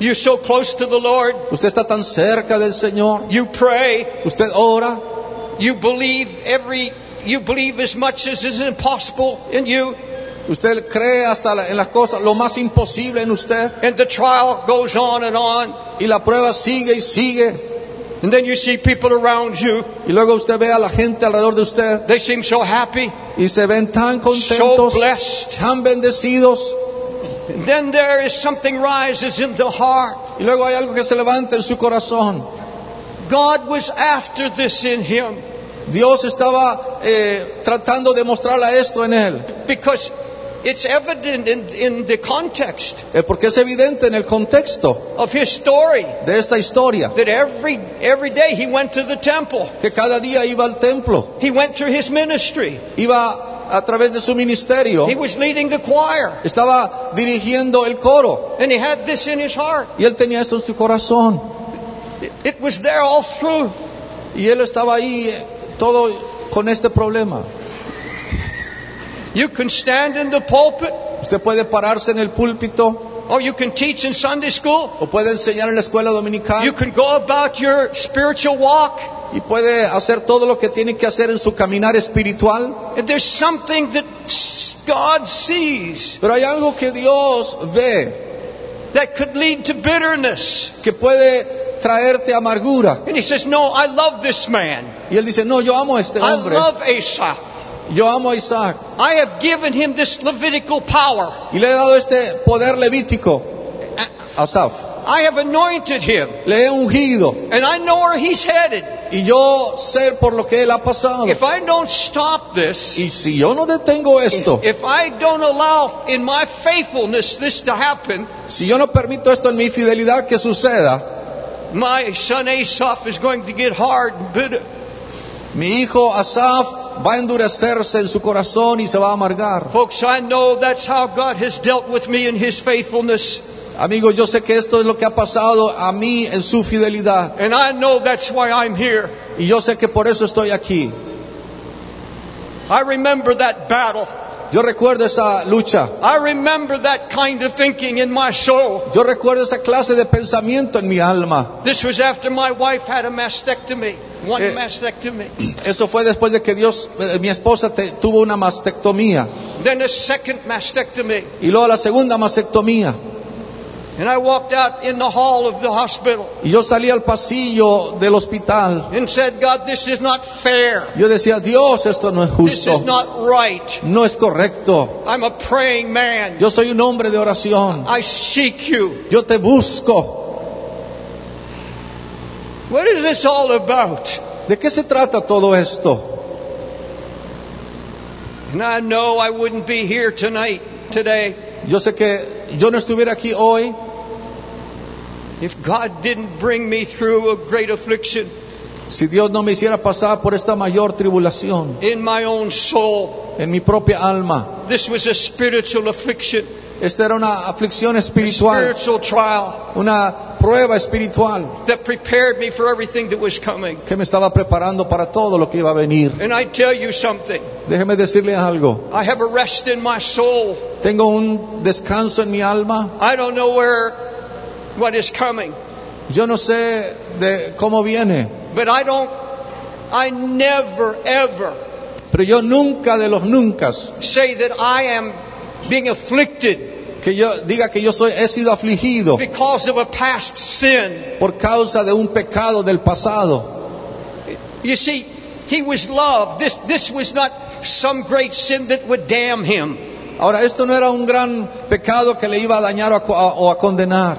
You're so close to the Lord. Usted está tan cerca del Señor, You pray. usted ora, You believe every, you believe as much as is impossible in you. Usted cree hasta en las cosas, lo más imposible en usted, And the trial goes on and on. y la prueba sigue y sigue. And then you see people around you, Y luego usted ve a la gente alrededor de usted they seem so happy, y se ven tan so contentos, blessed. tan bendecidos. And then there is something rises in the heart. Y luego hay algo que se levanta en su corazón. God was after this in him Dios estaba eh, tratando de mostrarle esto en él. because it's evident in, in the context Eh, porque es evidente en el contexto of his story de esta historia that every every day he went to the temple. que cada día iba al templo, He went through his ministry. iba a través de su ministerio, He was leading the choir. estaba dirigiendo el coro And he had this in his heart. y él tenía esto en su corazón It, it was there all through. y él estaba ahí eh, todo con este problema. You can stand in the pulpit Usted puede pararse en el púlpito or you can teach in Sunday school. o puede enseñar en la escuela You dominical can go about your spiritual walk. y puede hacer todo lo que tiene que hacer en su caminar espiritual. And there's something that God sees Pero hay algo que Dios ve that could lead to bitterness. que puede traerte amargura. And he says, No, I love this man. Y él dice, no, yo amo a este I hombre, love Asaph. Yo amo a Isaac. I have given him this Levitical power. Y le he dado este poder levítico a Asaf. I have anointed him. Le he ungido. And I know where he's headed. Y yo sé por lo que él ha pasado. If I don't stop this, Y si yo no detengo esto, if I don't allow in my faithfulness this to happen, si yo no permito esto en mi fidelidad que suceda, my son Asaph is going to get hard and bitter. mi hijo Asaf va a endurecerse en su corazón y se va a amargar. Folks, I know that's how God has dealt with me in his faithfulness. Amigos, yo sé que esto es lo que ha pasado a mí en su fidelidad. And I know that's why I'm here. Y yo sé que por eso estoy aquí. I remember that battle. Yo recuerdo esa lucha. I remember that kind of thinking in my soul. Yo recuerdo esa clase de pensamiento en mi alma. This was after my wife had a mastectomy, one Eh. mastectomy, Eso fue después de que Dios, eh, mi esposa te- tuvo una mastectomía. then a second mastectomy. Y luego la segunda mastectomía. And I walked out in the hall of the hospital Y yo salí al pasillo del hospital. and said, God, this is not fair. Yo decía, Dios, esto no es justo. This is not right. No es correcto. I'm a praying man. Yo soy un hombre de oración. I seek you. Yo te busco. What is this all about? ¿De qué se trata todo esto? And I know I wouldn't be here tonight, today, Yo sé que yo no estuviera aquí hoy. If God didn't bring me through a great affliction si Dios no me hiciera pasar por esta mayor tribulación in my own soul. en mi propia alma. This was a spiritual affliction, Esta era una aflicción a espiritual, spiritual trial una prueba espiritual that prepared me for everything that was coming. que me estaba preparando para todo lo que iba a venir. And I tell you something, Déjeme decirle algo. I have a rest in my soul. Tengo un descanso en mi alma. I don't know where what is coming, Yo no sé de cómo viene, but I don't I never ever pero yo nunca de los nunca say that I am being afflicted que yo diga que yo soy he sido afligido because of a past sin. por causa de un pecado del pasado. You see, he was loved. This this was not some great sin that would damn him. Ahora esto no era un gran pecado que le iba a dañar o a, o a condenar,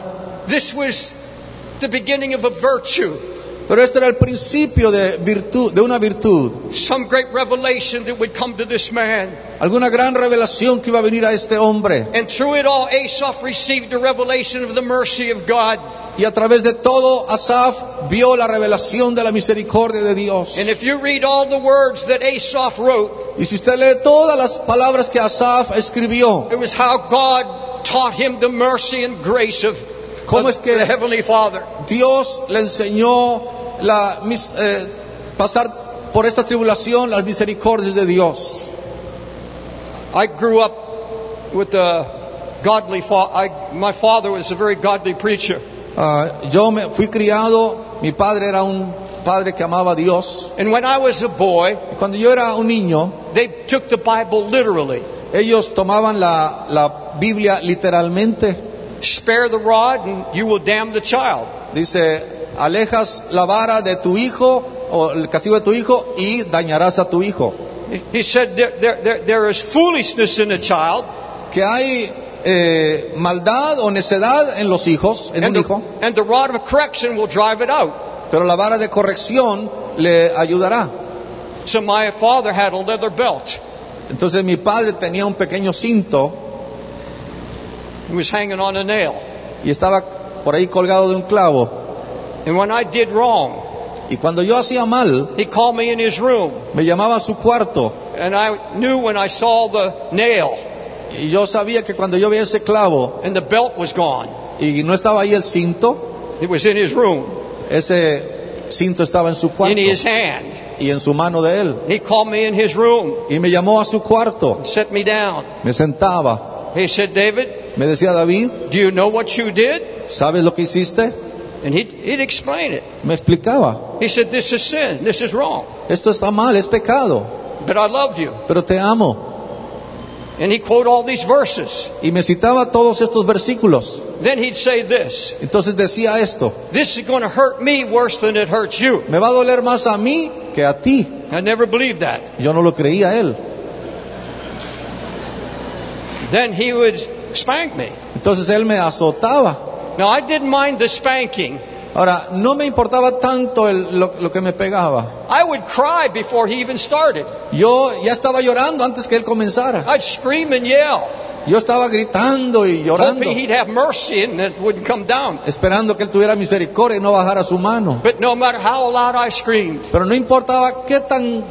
This was the beginning of a virtue, pero este era el principio de virtud, de una virtud, some great revelation that would come to this man. alguna gran revelación que iba a venir a este hombre. And through it all, Asaph received a revelation of the mercy of God. Y a través de todo, Asaf vio la revelación de la misericordia de Dios. And if you read all the words that Asaph wrote, Y si usted lee todas las palabras que Asaf escribió, it was how God taught him the mercy and grace of, ¿Cómo es que-. Dios le enseñó la, eh, pasar por esta tribulación, las misericordias de Dios. I grew up with a godly father. My father was a very godly preacher. Ah, yo me fui criado, mi padre era un padre que amaba a Dios. And when I was a boy, Cuando yo era un niño, they took the Bible literally. ellos tomaban la, la Biblia literalmente. Spare the rod and you will damn the child. Dice, alejas la vara de tu hijo o el castigo de tu hijo y dañarás a tu hijo. He- said there, there, there, there is foolishness in a child, Que hay eh, maldad o necedad en los hijos, en and un the, hijo, and the rod of correction will drive it out. pero la vara de corrección le ayudará. So my father had a leather belt. Entonces mi padre tenía un pequeño cinto He was hanging on a nail. y estaba por ahí colgado de un clavo. And when I did wrong, Y cuando yo hacía mal, he called me in his room. me llamaba a su cuarto. And I knew when I saw the nail Y yo sabía que cuando yo veía ese clavo and the belt was gone, y no estaba ahí el cinto, it was in his room, ese cinto estaba en su in cuarto his hand. Y en su mano de él. He called me in his room, Y me llamó a su cuarto, set me down. me sentaba, He said, David, me decía David, do you know what you did? ¿sabes lo que hiciste? And he'd, he'd explain it. Me explicaba, He said, this is sin, this is wrong. esto está mal, es pecado, But I love you. pero te amo. And he quote all these verses. Y me citaba todos estos versículos. Then he'd say this, Entonces decía esto, this is going to hurt me worse than it hurts you. me va a doler más a mí que a ti. I never believed that. Yo no lo creía él. Then he would spank me. Entonces él me azotaba. Now I didn't mind the spanking. Ahora, no me importaba tanto el- lo, lo que me pegaba. I would cry before he even started. Yo ya estaba llorando antes que él comenzara. I'd scream and yell, Yo estaba gritando y llorando, he'd have mercy and it wouldn't come down. esperando que él tuviera misericordia y no bajara su mano. But no matter how loud I screamed, Pero no importaba qué tan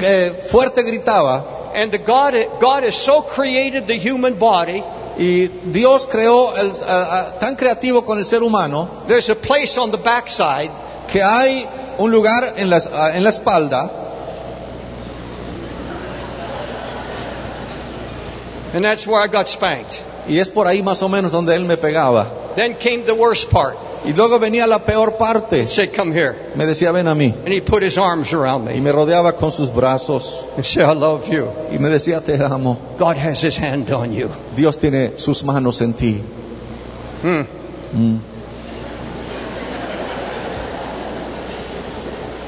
eh, fuerte gritaba. And the God, God has so created the human body, Y Dios creó el- a- a- tan creativo con el ser humano there's a place on the backside que hay un lugar en la, a- en la espalda and that's where I got spanked. y es por ahí más o menos donde él me pegaba. Then came the worst part. Y luego venía la peor parte. Said, come here. Me decía, ven a mí. And he put his arms around Y me me rodeaba con sus brazos and said, I love you. y me decía, te amo. God has his hand on you. Dios tiene sus manos en ti. Hmm. Mm.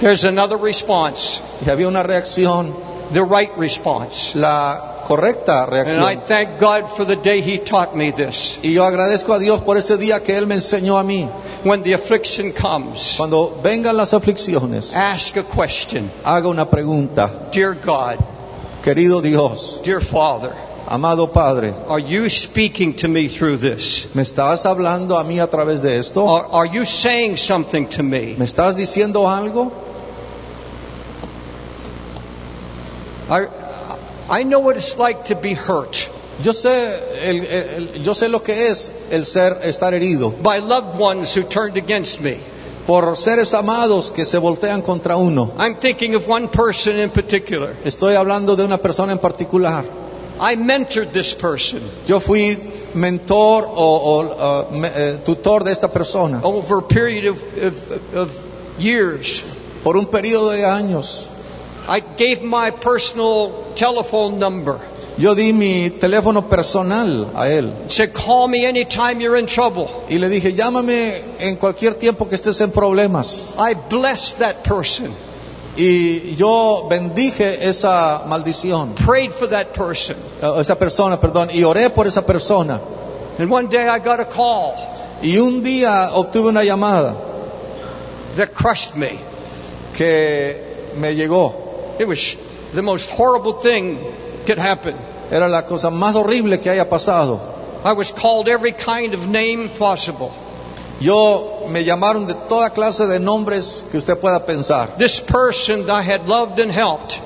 There's another response, Y había una reacción, the right response. la correcta And I reacción. thank God for the day He taught me this. Y yo agradezco a Dios por ese día que Él me enseñó a mí. When the affliction comes, Cuando vengan las aflicciones, ask a question. haga una pregunta. Dear God, Querido Dios, dear Father, amado Padre, are you speaking to me through this? ¿me estás hablando a mí a través de esto? Are, are you saying something to me? ¿Me estás diciendo algo? I, I know what it's like to be hurt Yo sé, el- el- el- yo sé lo que es el ser, estar herido by loved ones who turned against me. por seres amados que se voltean contra uno. I'm thinking of one person in particular. Estoy hablando de una persona en particular. I mentored this person Yo fui mentor o, o, uh, me- eh, tutor de esta persona over a period of, of, of years. por un periodo de años. I gave my personal telephone number. Yo di mi teléfono personal a él Said, call me anytime you're in trouble. y le dije, llámame en cualquier tiempo que estés en problemas. I blessed that person, Y yo bendije esa maldición, prayed for that person. eh, esa persona, perdón, y oré por esa persona. And one day I got a call Y un día obtuve una llamada that crushed me. que me llegó. It was the most horrible thing could happen. Era la cosa más horrible que haya pasado. I was called every kind of name possible. Yo me llamaron de toda clase de nombres que usted pueda pensar. This person that I had loved and helped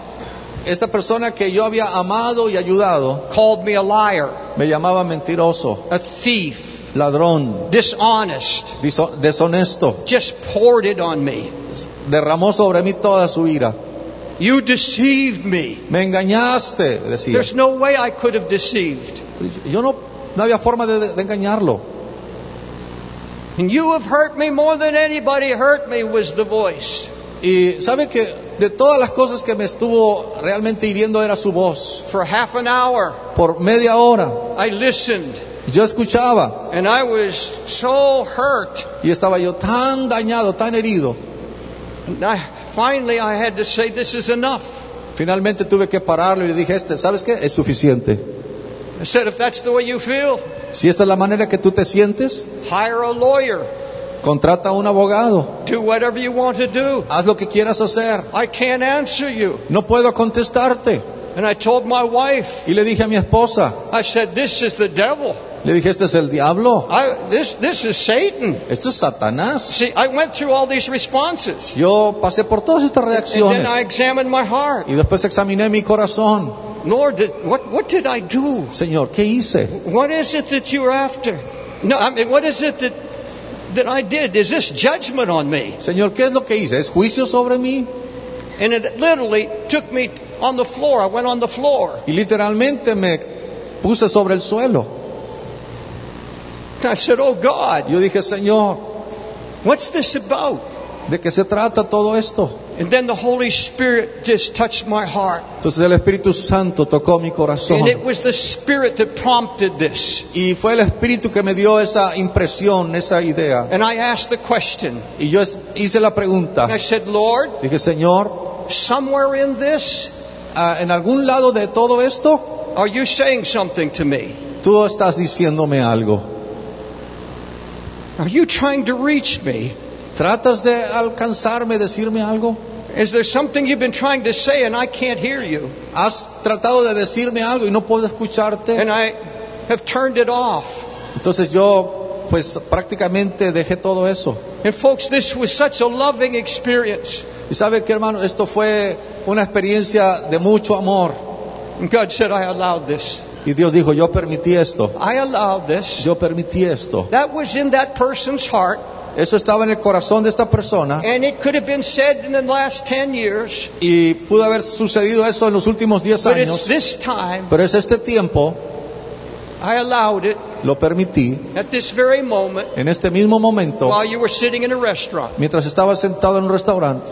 Esta persona que yo había amado y ayudado called me a liar, me llamaba mentiroso, a thief, ladrón, dishonest, deshonesto. just poured it on me. Derramó sobre mí toda su ira. You deceived me. Me engañaste, decía. There's no way I could have deceived. Yo no, no había forma de, de engañarlo. And you have hurt me more than anybody hurt me was the voice. Y sabe que de todas las cosas que me estuvo realmente hiriendo era su voz. For half an hour, Por media hora I listened Yo escuchaba And I was so hurt. y estaba yo tan dañado, tan herido. And I, finally, I had to say, This is enough. Finalmente tuve que pararlo y le dije, este, ¿sabes qué? Es suficiente. I said, If that's the way you feel, Si esta es la manera que tú te sientes, hire a lawyer. contrata a un abogado. Do whatever you want to do. Haz lo que quieras hacer. I can't answer you. No puedo contestarte. And I told my wife, Y le dije a mi esposa, I said, This is the devil. le dije, este es el diablo. I, this, this is Satan. Esto es Satanás. See, I went through all these responses. Yo pasé por todas estas reacciones. And then I examined my heart. Y después examiné mi corazón. Lord, did, what, what did I do? Señor, ¿qué hice? What is it that you're after? No, I mean, what is it that, that I did? Is this judgment on me? Señor, ¿qué es lo que hice? ¿Es juicio sobre mí? And it literally took me on the floor. I went on the floor. Y literalmente me puse sobre el suelo. I said, Oh God, Yo dije, Señor, what's this about? ¿de qué se trata todo esto? And then the Holy Spirit just touched my heart. Entonces el Espíritu Santo tocó mi corazón. And it was the Spirit that prompted this. Y fue el Espíritu que me dio esa impresión, esa idea. And I asked the question. Y yo hice la pregunta. And I said, Lord, Dije, Señor, somewhere in this, ah, en algún lado de todo esto, are you saying something to me? tú estás diciéndome algo. Are you trying to reach me? ¿Tratas de alcanzarme, decirme algo? Is there something you've been trying to say and I can't hear you? ¿Has tratado de decirme algo y no puedo escucharte? And I have turned it off. Entonces yo, pues prácticamente dejé todo eso. And folks, this was such a loving experience. Y sabe que hermano, esto fue una experiencia de mucho amor. And God said, I allowed this. Y Dios dijo, yo permití esto, I allowed this. yo permití esto. That was in that person's heart. Eso estaba en el corazón de esta persona And it could have been said in the last 10 years. y pudo haber sucedido eso en los últimos 10 But it's años. this time. Pero es este tiempo, I allowed it lo permití, at this very moment en este mismo momento, while you were sitting in a restaurant. mientras estaba sentado en un restaurante.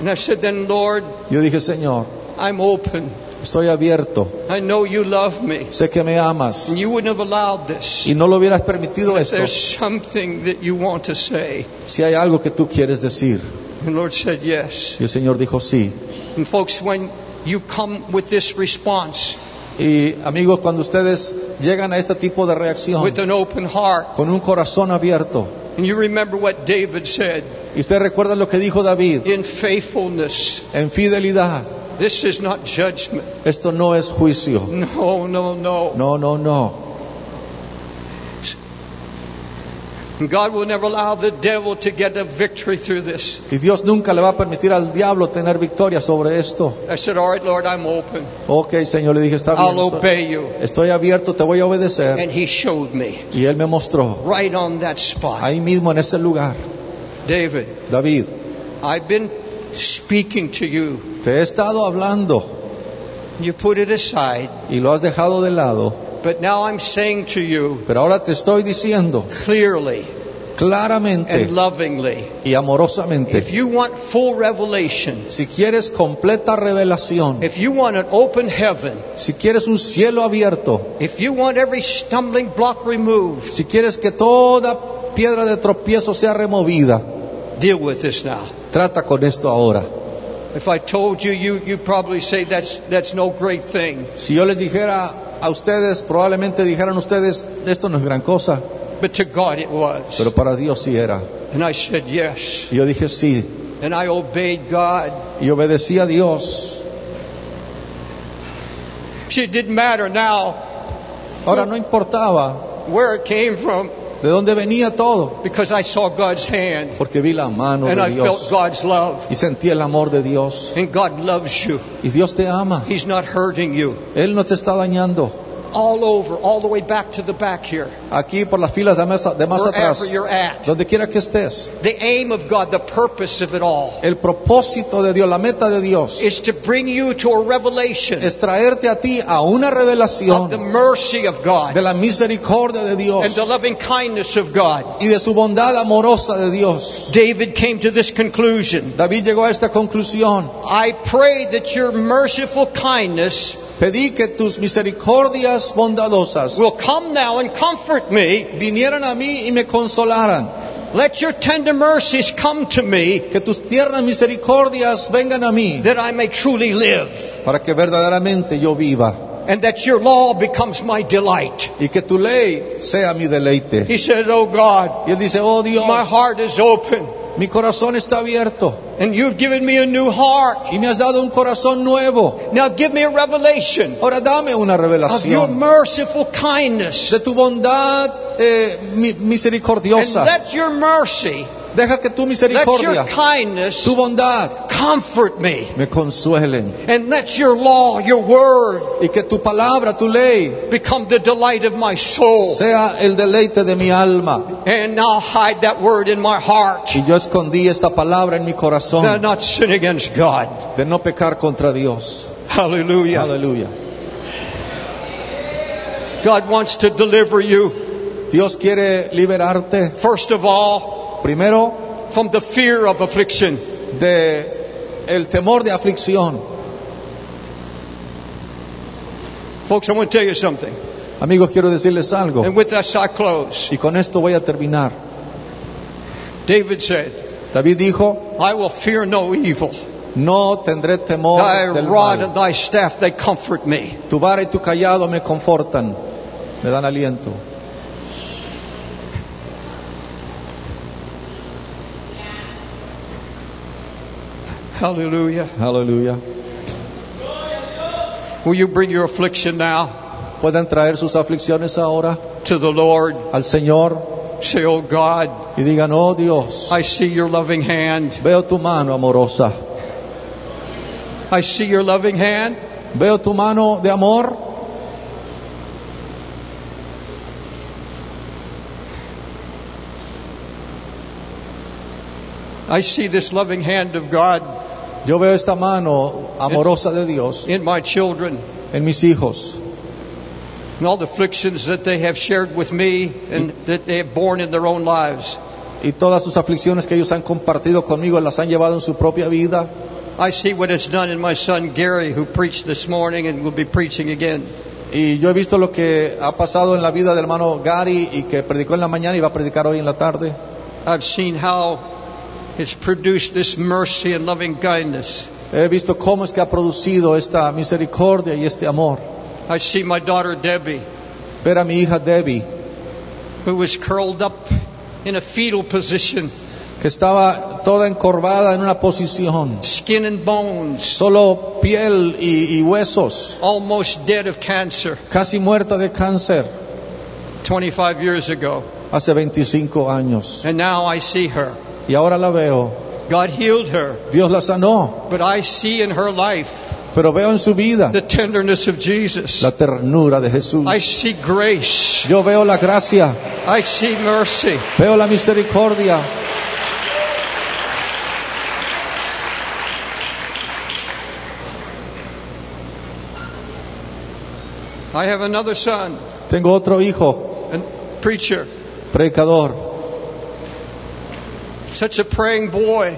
And I said, then Lord, Yo dije, Señor, I'm open. estoy abierto, I know you love me. sé que me amas And you wouldn't have allowed this. y no lo hubieras permitido esto there's something that you want to say. si hay algo que tú quieres decir. And the Lord said, yes. Y el Señor dijo, sí. And folks, when you come with this response, Y amigos, cuando ustedes llegan a este tipo de reacción with an open heart, con un corazón abierto, and you remember what David said, y ustedes recuerdan lo que dijo David, in faithfulness, en fidelidad, this is not judgment. esto no es juicio. No, no, no. No, no, no. And God will never allow the devil to get a victory through this. Y Dios nunca le va a permitir al diablo tener victoria sobre esto. I said, all right, Lord, I'm open. Ok, Señor, le dije, está bien. I'll Estoy, obey you. estoy abierto, te voy a obedecer. And he showed me Y Él me mostró, right on that spot. ahí mismo en ese lugar, David, David, I've been speaking to you. te he estado hablando You put it aside. y lo has dejado de lado, But now I'm saying to you pero ahora te estoy diciendo clearly claramente and lovingly y amorosamente, if you want full revelation, si quieres completa revelación, if you want an open heaven, si quieres un cielo abierto, if you want every stumbling block removed, si quieres que toda piedra de tropiezo sea removida, deal with this now. trata con esto ahora. If I told you, you you probably say that's that's no great thing. Si yo les dijera a ustedes, probablemente dijeran ustedes, esto no es gran cosa, But to God it was. pero para Dios sí era. And I said yes. Y yo dije sí, And I obeyed God. y obedecí a Dios. See, it didn't matter now Ahora no importaba where it came from de dónde venía todo, because I saw God's hand porque vi la mano and de I felt Dios God's love. y sentí el amor de Dios. And God loves you. Y Dios te ama. He's not hurting you. Él no te está dañando. All over, all the way back to the back here, Aquí por las filas de más, de más wherever atrás, you're at. donde quiera que estés. The aim of God, the purpose of it all, El propósito de Dios, la meta de Dios, is to bring you to a revelation es traerte a ti a una revelación. of the mercy of God de la misericordia de Dios. and the loving kindness of God. y de su bondad amorosa de Dios. David came to this conclusion. David llegó a esta conclusión. I pray that your merciful kindness Pedí que tus misericordias misericordias bondadosas will come now and comfort me. vinieran a mí y me consolaran. Let your tender mercies come to me Que tus tiernas misericordias vengan a mí that I may truly live para que verdaderamente yo viva and that your law becomes my delight. y que tu ley sea mi deleite. He says, Oh God, Y él dice, oh Dios, my heart is open mi corazón está abierto and you've given me a new heart. y me has dado un corazón nuevo. Now give me a revelation Ahora dame una of your revelación merciful kindness. de tu bondad eh, mi- And misericordiosa. let your mercy, Deja que tu let your misericordia, kindness tu bondad comfort me. me consuelen And let your law, your word, y que tu palabra, tu ley become the delight of my soul. sea el deleite de mi alma. And now hide that word in my heart. Y yo escondí esta palabra en mi That corazón not sin against God. de no pecar contra Dios. Hallelujah. Aleluya. God wants to deliver you, Dios quiere liberarte first of all, primero from the fear of affliction. de el temor de aflicción. Folks, I want to tell you something. Amigos, quiero decirles algo And with that, I close. y con esto voy a terminar. David said, David dijo, I will fear no evil. no tendré temor Thy del rod mal. and thy staff, they comfort me. Tu vara y tu callado me confortan, me dan aliento. Hallelujah. Hallelujah. Will you bring your affliction now Pueden traer sus aflicciones ahora to the Lord? al Señor Say, Oh God, y digan, oh Dios, I see your loving hand. veo tu mano amorosa, I see your loving hand. veo tu mano de amor, I see this loving hand of God yo veo esta mano amorosa de Dios in my children en mis hijos and all the afflictions that they have shared with me and that they have borne in their own lives. y todas sus aflicciones que ellos han compartido conmigo las han llevado en su propia vida. I see what it's done in my son Gary, who preached this morning and will be preaching again. Y yo he visto lo que ha pasado en la vida del hermano Gary y que predicó en la mañana y va a predicar hoy en la tarde. I've seen how it's produced this mercy and loving kindness. He visto cómo es que ha producido esta misericordia y este amor. I see my daughter Debbie, Ver a mi hija Debbie, who was curled up in a fetal position, que estaba toda encorvada en una posición, skin and bones, solo piel y, y huesos, almost dead of cancer casi muerta de cáncer 25 years ago. hace 25 años. And now I see her. Y ahora la veo. God healed her, Dios la sanó, but I see in her life pero veo en su vida the tenderness of Jesus. la ternura de Jesús. I see grace. Yo veo la gracia, I see mercy. veo la misericordia. I have another son, Tengo otro hijo, a preacher, predicador, such a praying boy,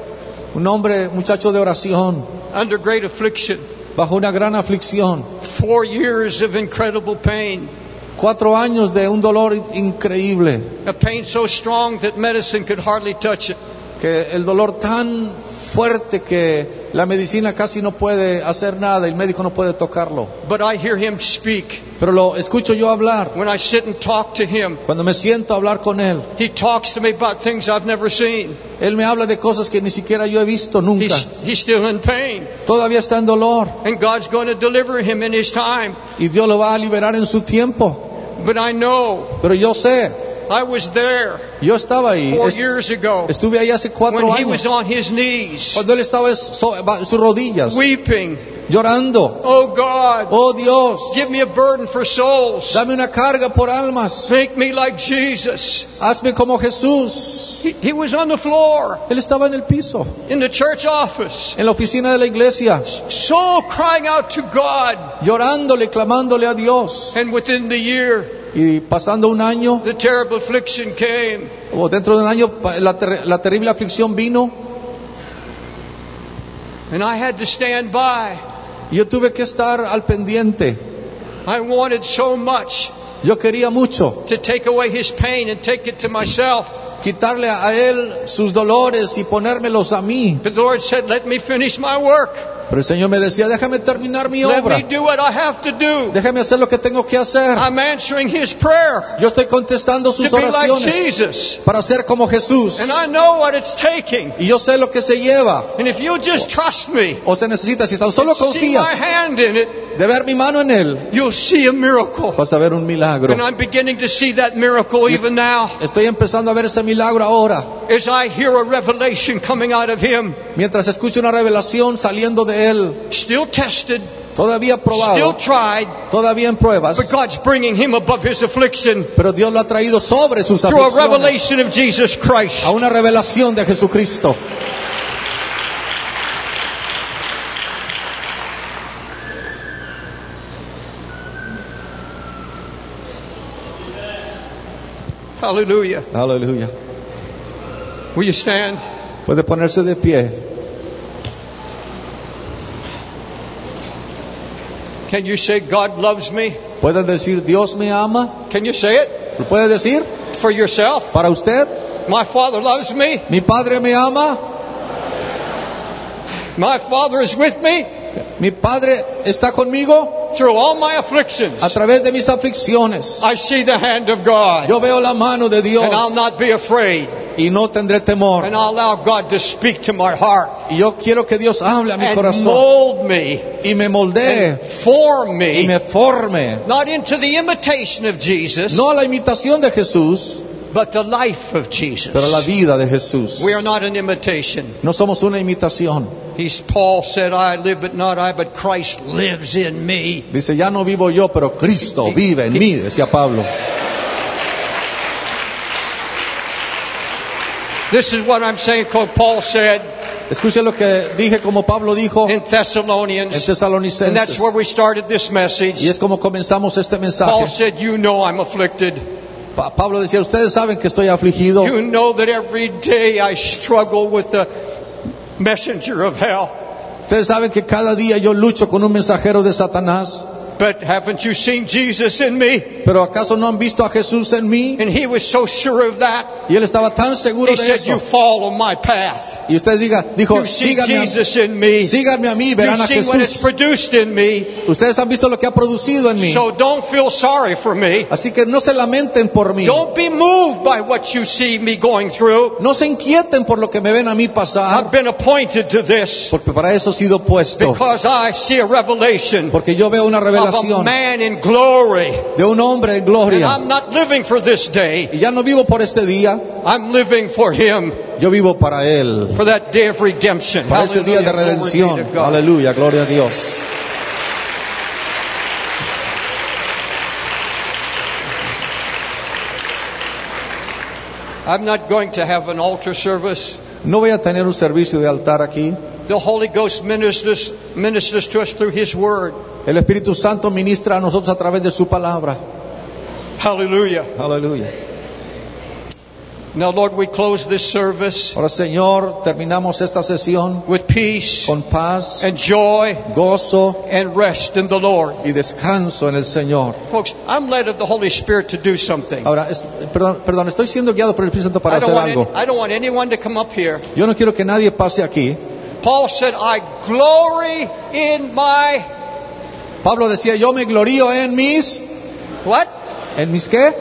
un hombre, muchacho de oración, under great affliction, bajo una gran aflicción. four years of incredible pain, Cuatro años de un dolor increíble, a pain so strong that medicine could hardly touch it. que el dolor tan fuerte que la medicina casi no puede hacer nada, el médico no puede tocarlo. But I hear him speak. Pero lo escucho yo hablar. When I sit and talk to him, Cuando me siento a hablar con él, he talks to me about things I've never seen. él me habla de cosas que ni siquiera yo he visto nunca. He's, he's still in pain. Todavía está en dolor And God's going to deliver him in his time. y Dios lo va a liberar en su tiempo. But I know Pero yo sé, I was there yo estaba ahí, four years ago estuve ahí hace cuatro when he was on his knees, cuando él estaba en sus rodillas, weeping. llorando. Oh God, Oh Dios, give me a burden for souls. dame una carga por almas, Make me like Jesus. hazme como Jesús. He, he was on the floor Él estaba en el piso, in the church office, en la oficina de la iglesia, so crying out to God. llorándole, clamándole a Dios. And within the year, Y pasando un año, the terrible affliction came. o dentro de un año, la, ter- la terrible aflicción vino And I had to stand by. y yo tuve que estar al pendiente. I wanted so much Yo quería mucho to take away his pain and take it to myself. Quitarle a él sus dolores y ponérmelos a mí. But the Lord said, Let me finish my work. Pero el Señor me decía, déjame terminar mi Let obra. me do what I have to do. Déjame hacer lo que tengo que hacer. I'm answering his prayer Yo estoy contestando sus to be like oraciones Jesus. para ser como Jesús. And I know what it's taking. Y yo sé lo que se lleva. And if you'll just trust me, O se necesita, si tan solo see my confías hand in it, de ver mi mano en él, you'll see a miracle. vas a ver un milagro. And I'm beginning to see that miracle even now Estoy empezando a ver ese milagro ahora. as I hear a revelation coming out of him. Mientras escucho una revelación saliendo de él, Still tested, todavía still probado, tried, todavía en pruebas, but God's bringing him above his affliction pero Dios lo ha traído sobre sus through a aflicciones revelation of Jesus Christ. a una revelación de Jesucristo. Hallelujah. Hallelujah. Will you stand? Puede ponerse de pie. Can you say, God loves me? Puede decir, Dios me ama. Can you say it ¿Lo puede decir? for yourself? Para usted, My Father loves me. mi Padre me ama. My Father is with me Mi Padre está conmigo through all my afflictions. a través de mis aflicciones. I see the hand of God. Yo veo la mano de Dios And I'll not be afraid. y no tendré temor. And I'll allow God to speak to my heart. Y yo quiero que Dios hable a mi And corazón mold me. y me moldee And form y me. me forme. Not into the imitation of Jesus, No a la imitación de Jesús, but the life of Jesus. pero la vida de Jesús. We are not an imitation. No somos una imitación. He's Paul said, I live, but not I, but Christ lives in me. Dice, ya no vivo yo, pero Cristo vive en mí, decía Pablo. This is what I'm saying, Paul said Escuche lo que dije como Pablo dijo in en Thessalonians. And that's Tesalonicenses. where we started this message. Y es como comenzamos este Paul mensaje. said, You know I'm afflicted. Pa- Pablo decía, ustedes saben que estoy afligido. You know that every day I struggle with the messenger of hell. Ustedes saben que cada día yo lucho con un mensajero de Satanás. But haven't you seen Jesus in me? Pero ¿acaso no han visto a Jesús en mí? And he was so sure of that. Y él estaba tan seguro He de said, eso. You follow my path. Y usted diga, dijo, You síganme a, Jesus in me. síganme a mí, verán You a see what it's Jesús. produced in me. Ustedes han visto lo que ha producido en mí. So don't feel sorry for me. Así que no se lamenten por mí. Don't be moved by what you see me going through. No se inquieten por lo que me ven a mí pasar. I've been appointed to this porque para eso he sido puesto. because I see a revelation Porque yo veo una a revelación man in glory. de un hombre en gloria. I'm not living for this day. Y ya no vivo por este día, I'm living for him, yo vivo para Él. for that day of redemption. Para ese día de redención. Aleluya, gloria a Dios. I'm not going to have an altar service. No voy a tener un servicio de altar aquí. The Holy Ghost ministers, ministers to us through His Word. El Espíritu Santo ministra a nosotros a través de su palabra. Hallelujah. Aleluya. Now, Lord, we close this service Ahora, Señor, terminamos esta sesión with peace con paz, and joy gozo and rest in the Lord. y descanso en el Señor. Folks, I'm led of the Holy Spirit to do something. Ahora, es- perdón, perdón, estoy siendo guiado por el Espíritu Santo para I don't, hacer want algo. any- I don't want anyone to come up here. Yo no quiero que nadie pase aquí. Paul said, I glory in my Pablo decía, yo me glorío en mis, what? ¿en mis qué?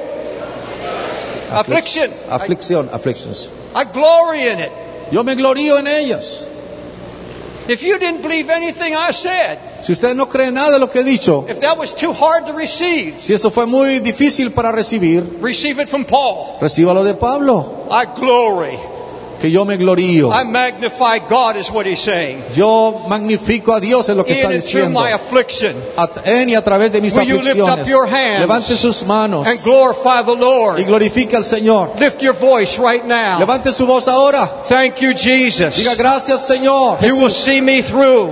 Affliction. Aflicción, afflictions. I glory in it. Yo me glorío en ellas. If you didn't believe anything I said, Si usted no cree nada de lo que he dicho, if that was too hard to receive, si eso fue muy difícil para recibir, receive it from Paul. recíbalo de Pablo, I glory. Que yo me glorío. I magnify God is what he's saying. Yo magnifico a Dios en lo que está through diciendo. my affliction. A- En y a través de mis Will you lift up aflicciones. your hands Levante sus manos And glorify the y Lord. glorifique al Señor. Lift your voice right now. Levante su voz ahora. Thank you, Jesus. Diga gracias Señor. You will see me through.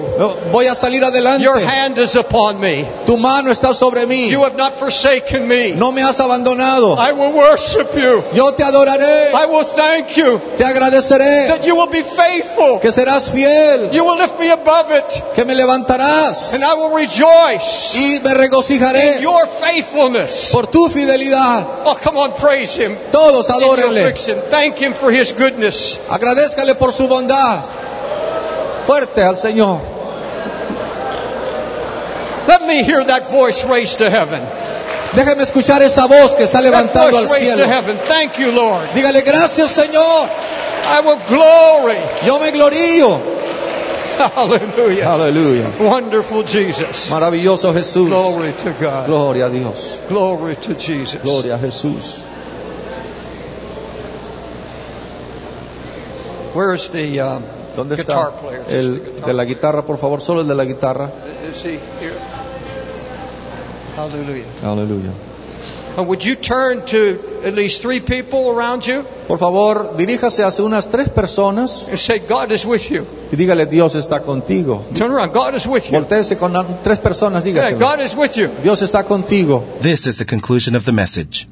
voy a salir Your adelante. hand is upon me. Tu mano está sobre mí. You have not forsaken me. No me has abandonado. I will worship you. Yo te adoraré. I will thank you. Te agradeceré, that you will be faithful, que serás fiel, you will lift me above it, que me levantarás and I will rejoice y me in regocijaré your faithfulness. por tu fidelidad. Oh, come on, praise him. Todos In adórenle. Thank him for his goodness. Agradezcale por su bondad. Fuerte al Señor. Let me hear that voice raised to heaven. Déjeme escuchar esa voz que está levantando al cielo. Thank you, Lord. Dígale gracias Señor. I will glory. Yo me glorío. Hallelujah. Aleluya. Wonderful Jesus. Maravilloso Jesús. Glory to God. Gloria a Dios. Glory to Jesus. Gloria a Jesús. Where's the um, ¿Dónde guitar está player? Just el guitar. de la guitarra, por favor? Solo el de la guitarra. Is he here? Hallelujah. Hallelujah. And would you turn to at least three people around you Por favor, diríjase hacia unas tres personas and say, God is with you. y dígale Dios está contigo. Turn around. God is with you. Voltéese con tres personas, Yeah. God is with you. Dios está contigo. This is the conclusion of the message.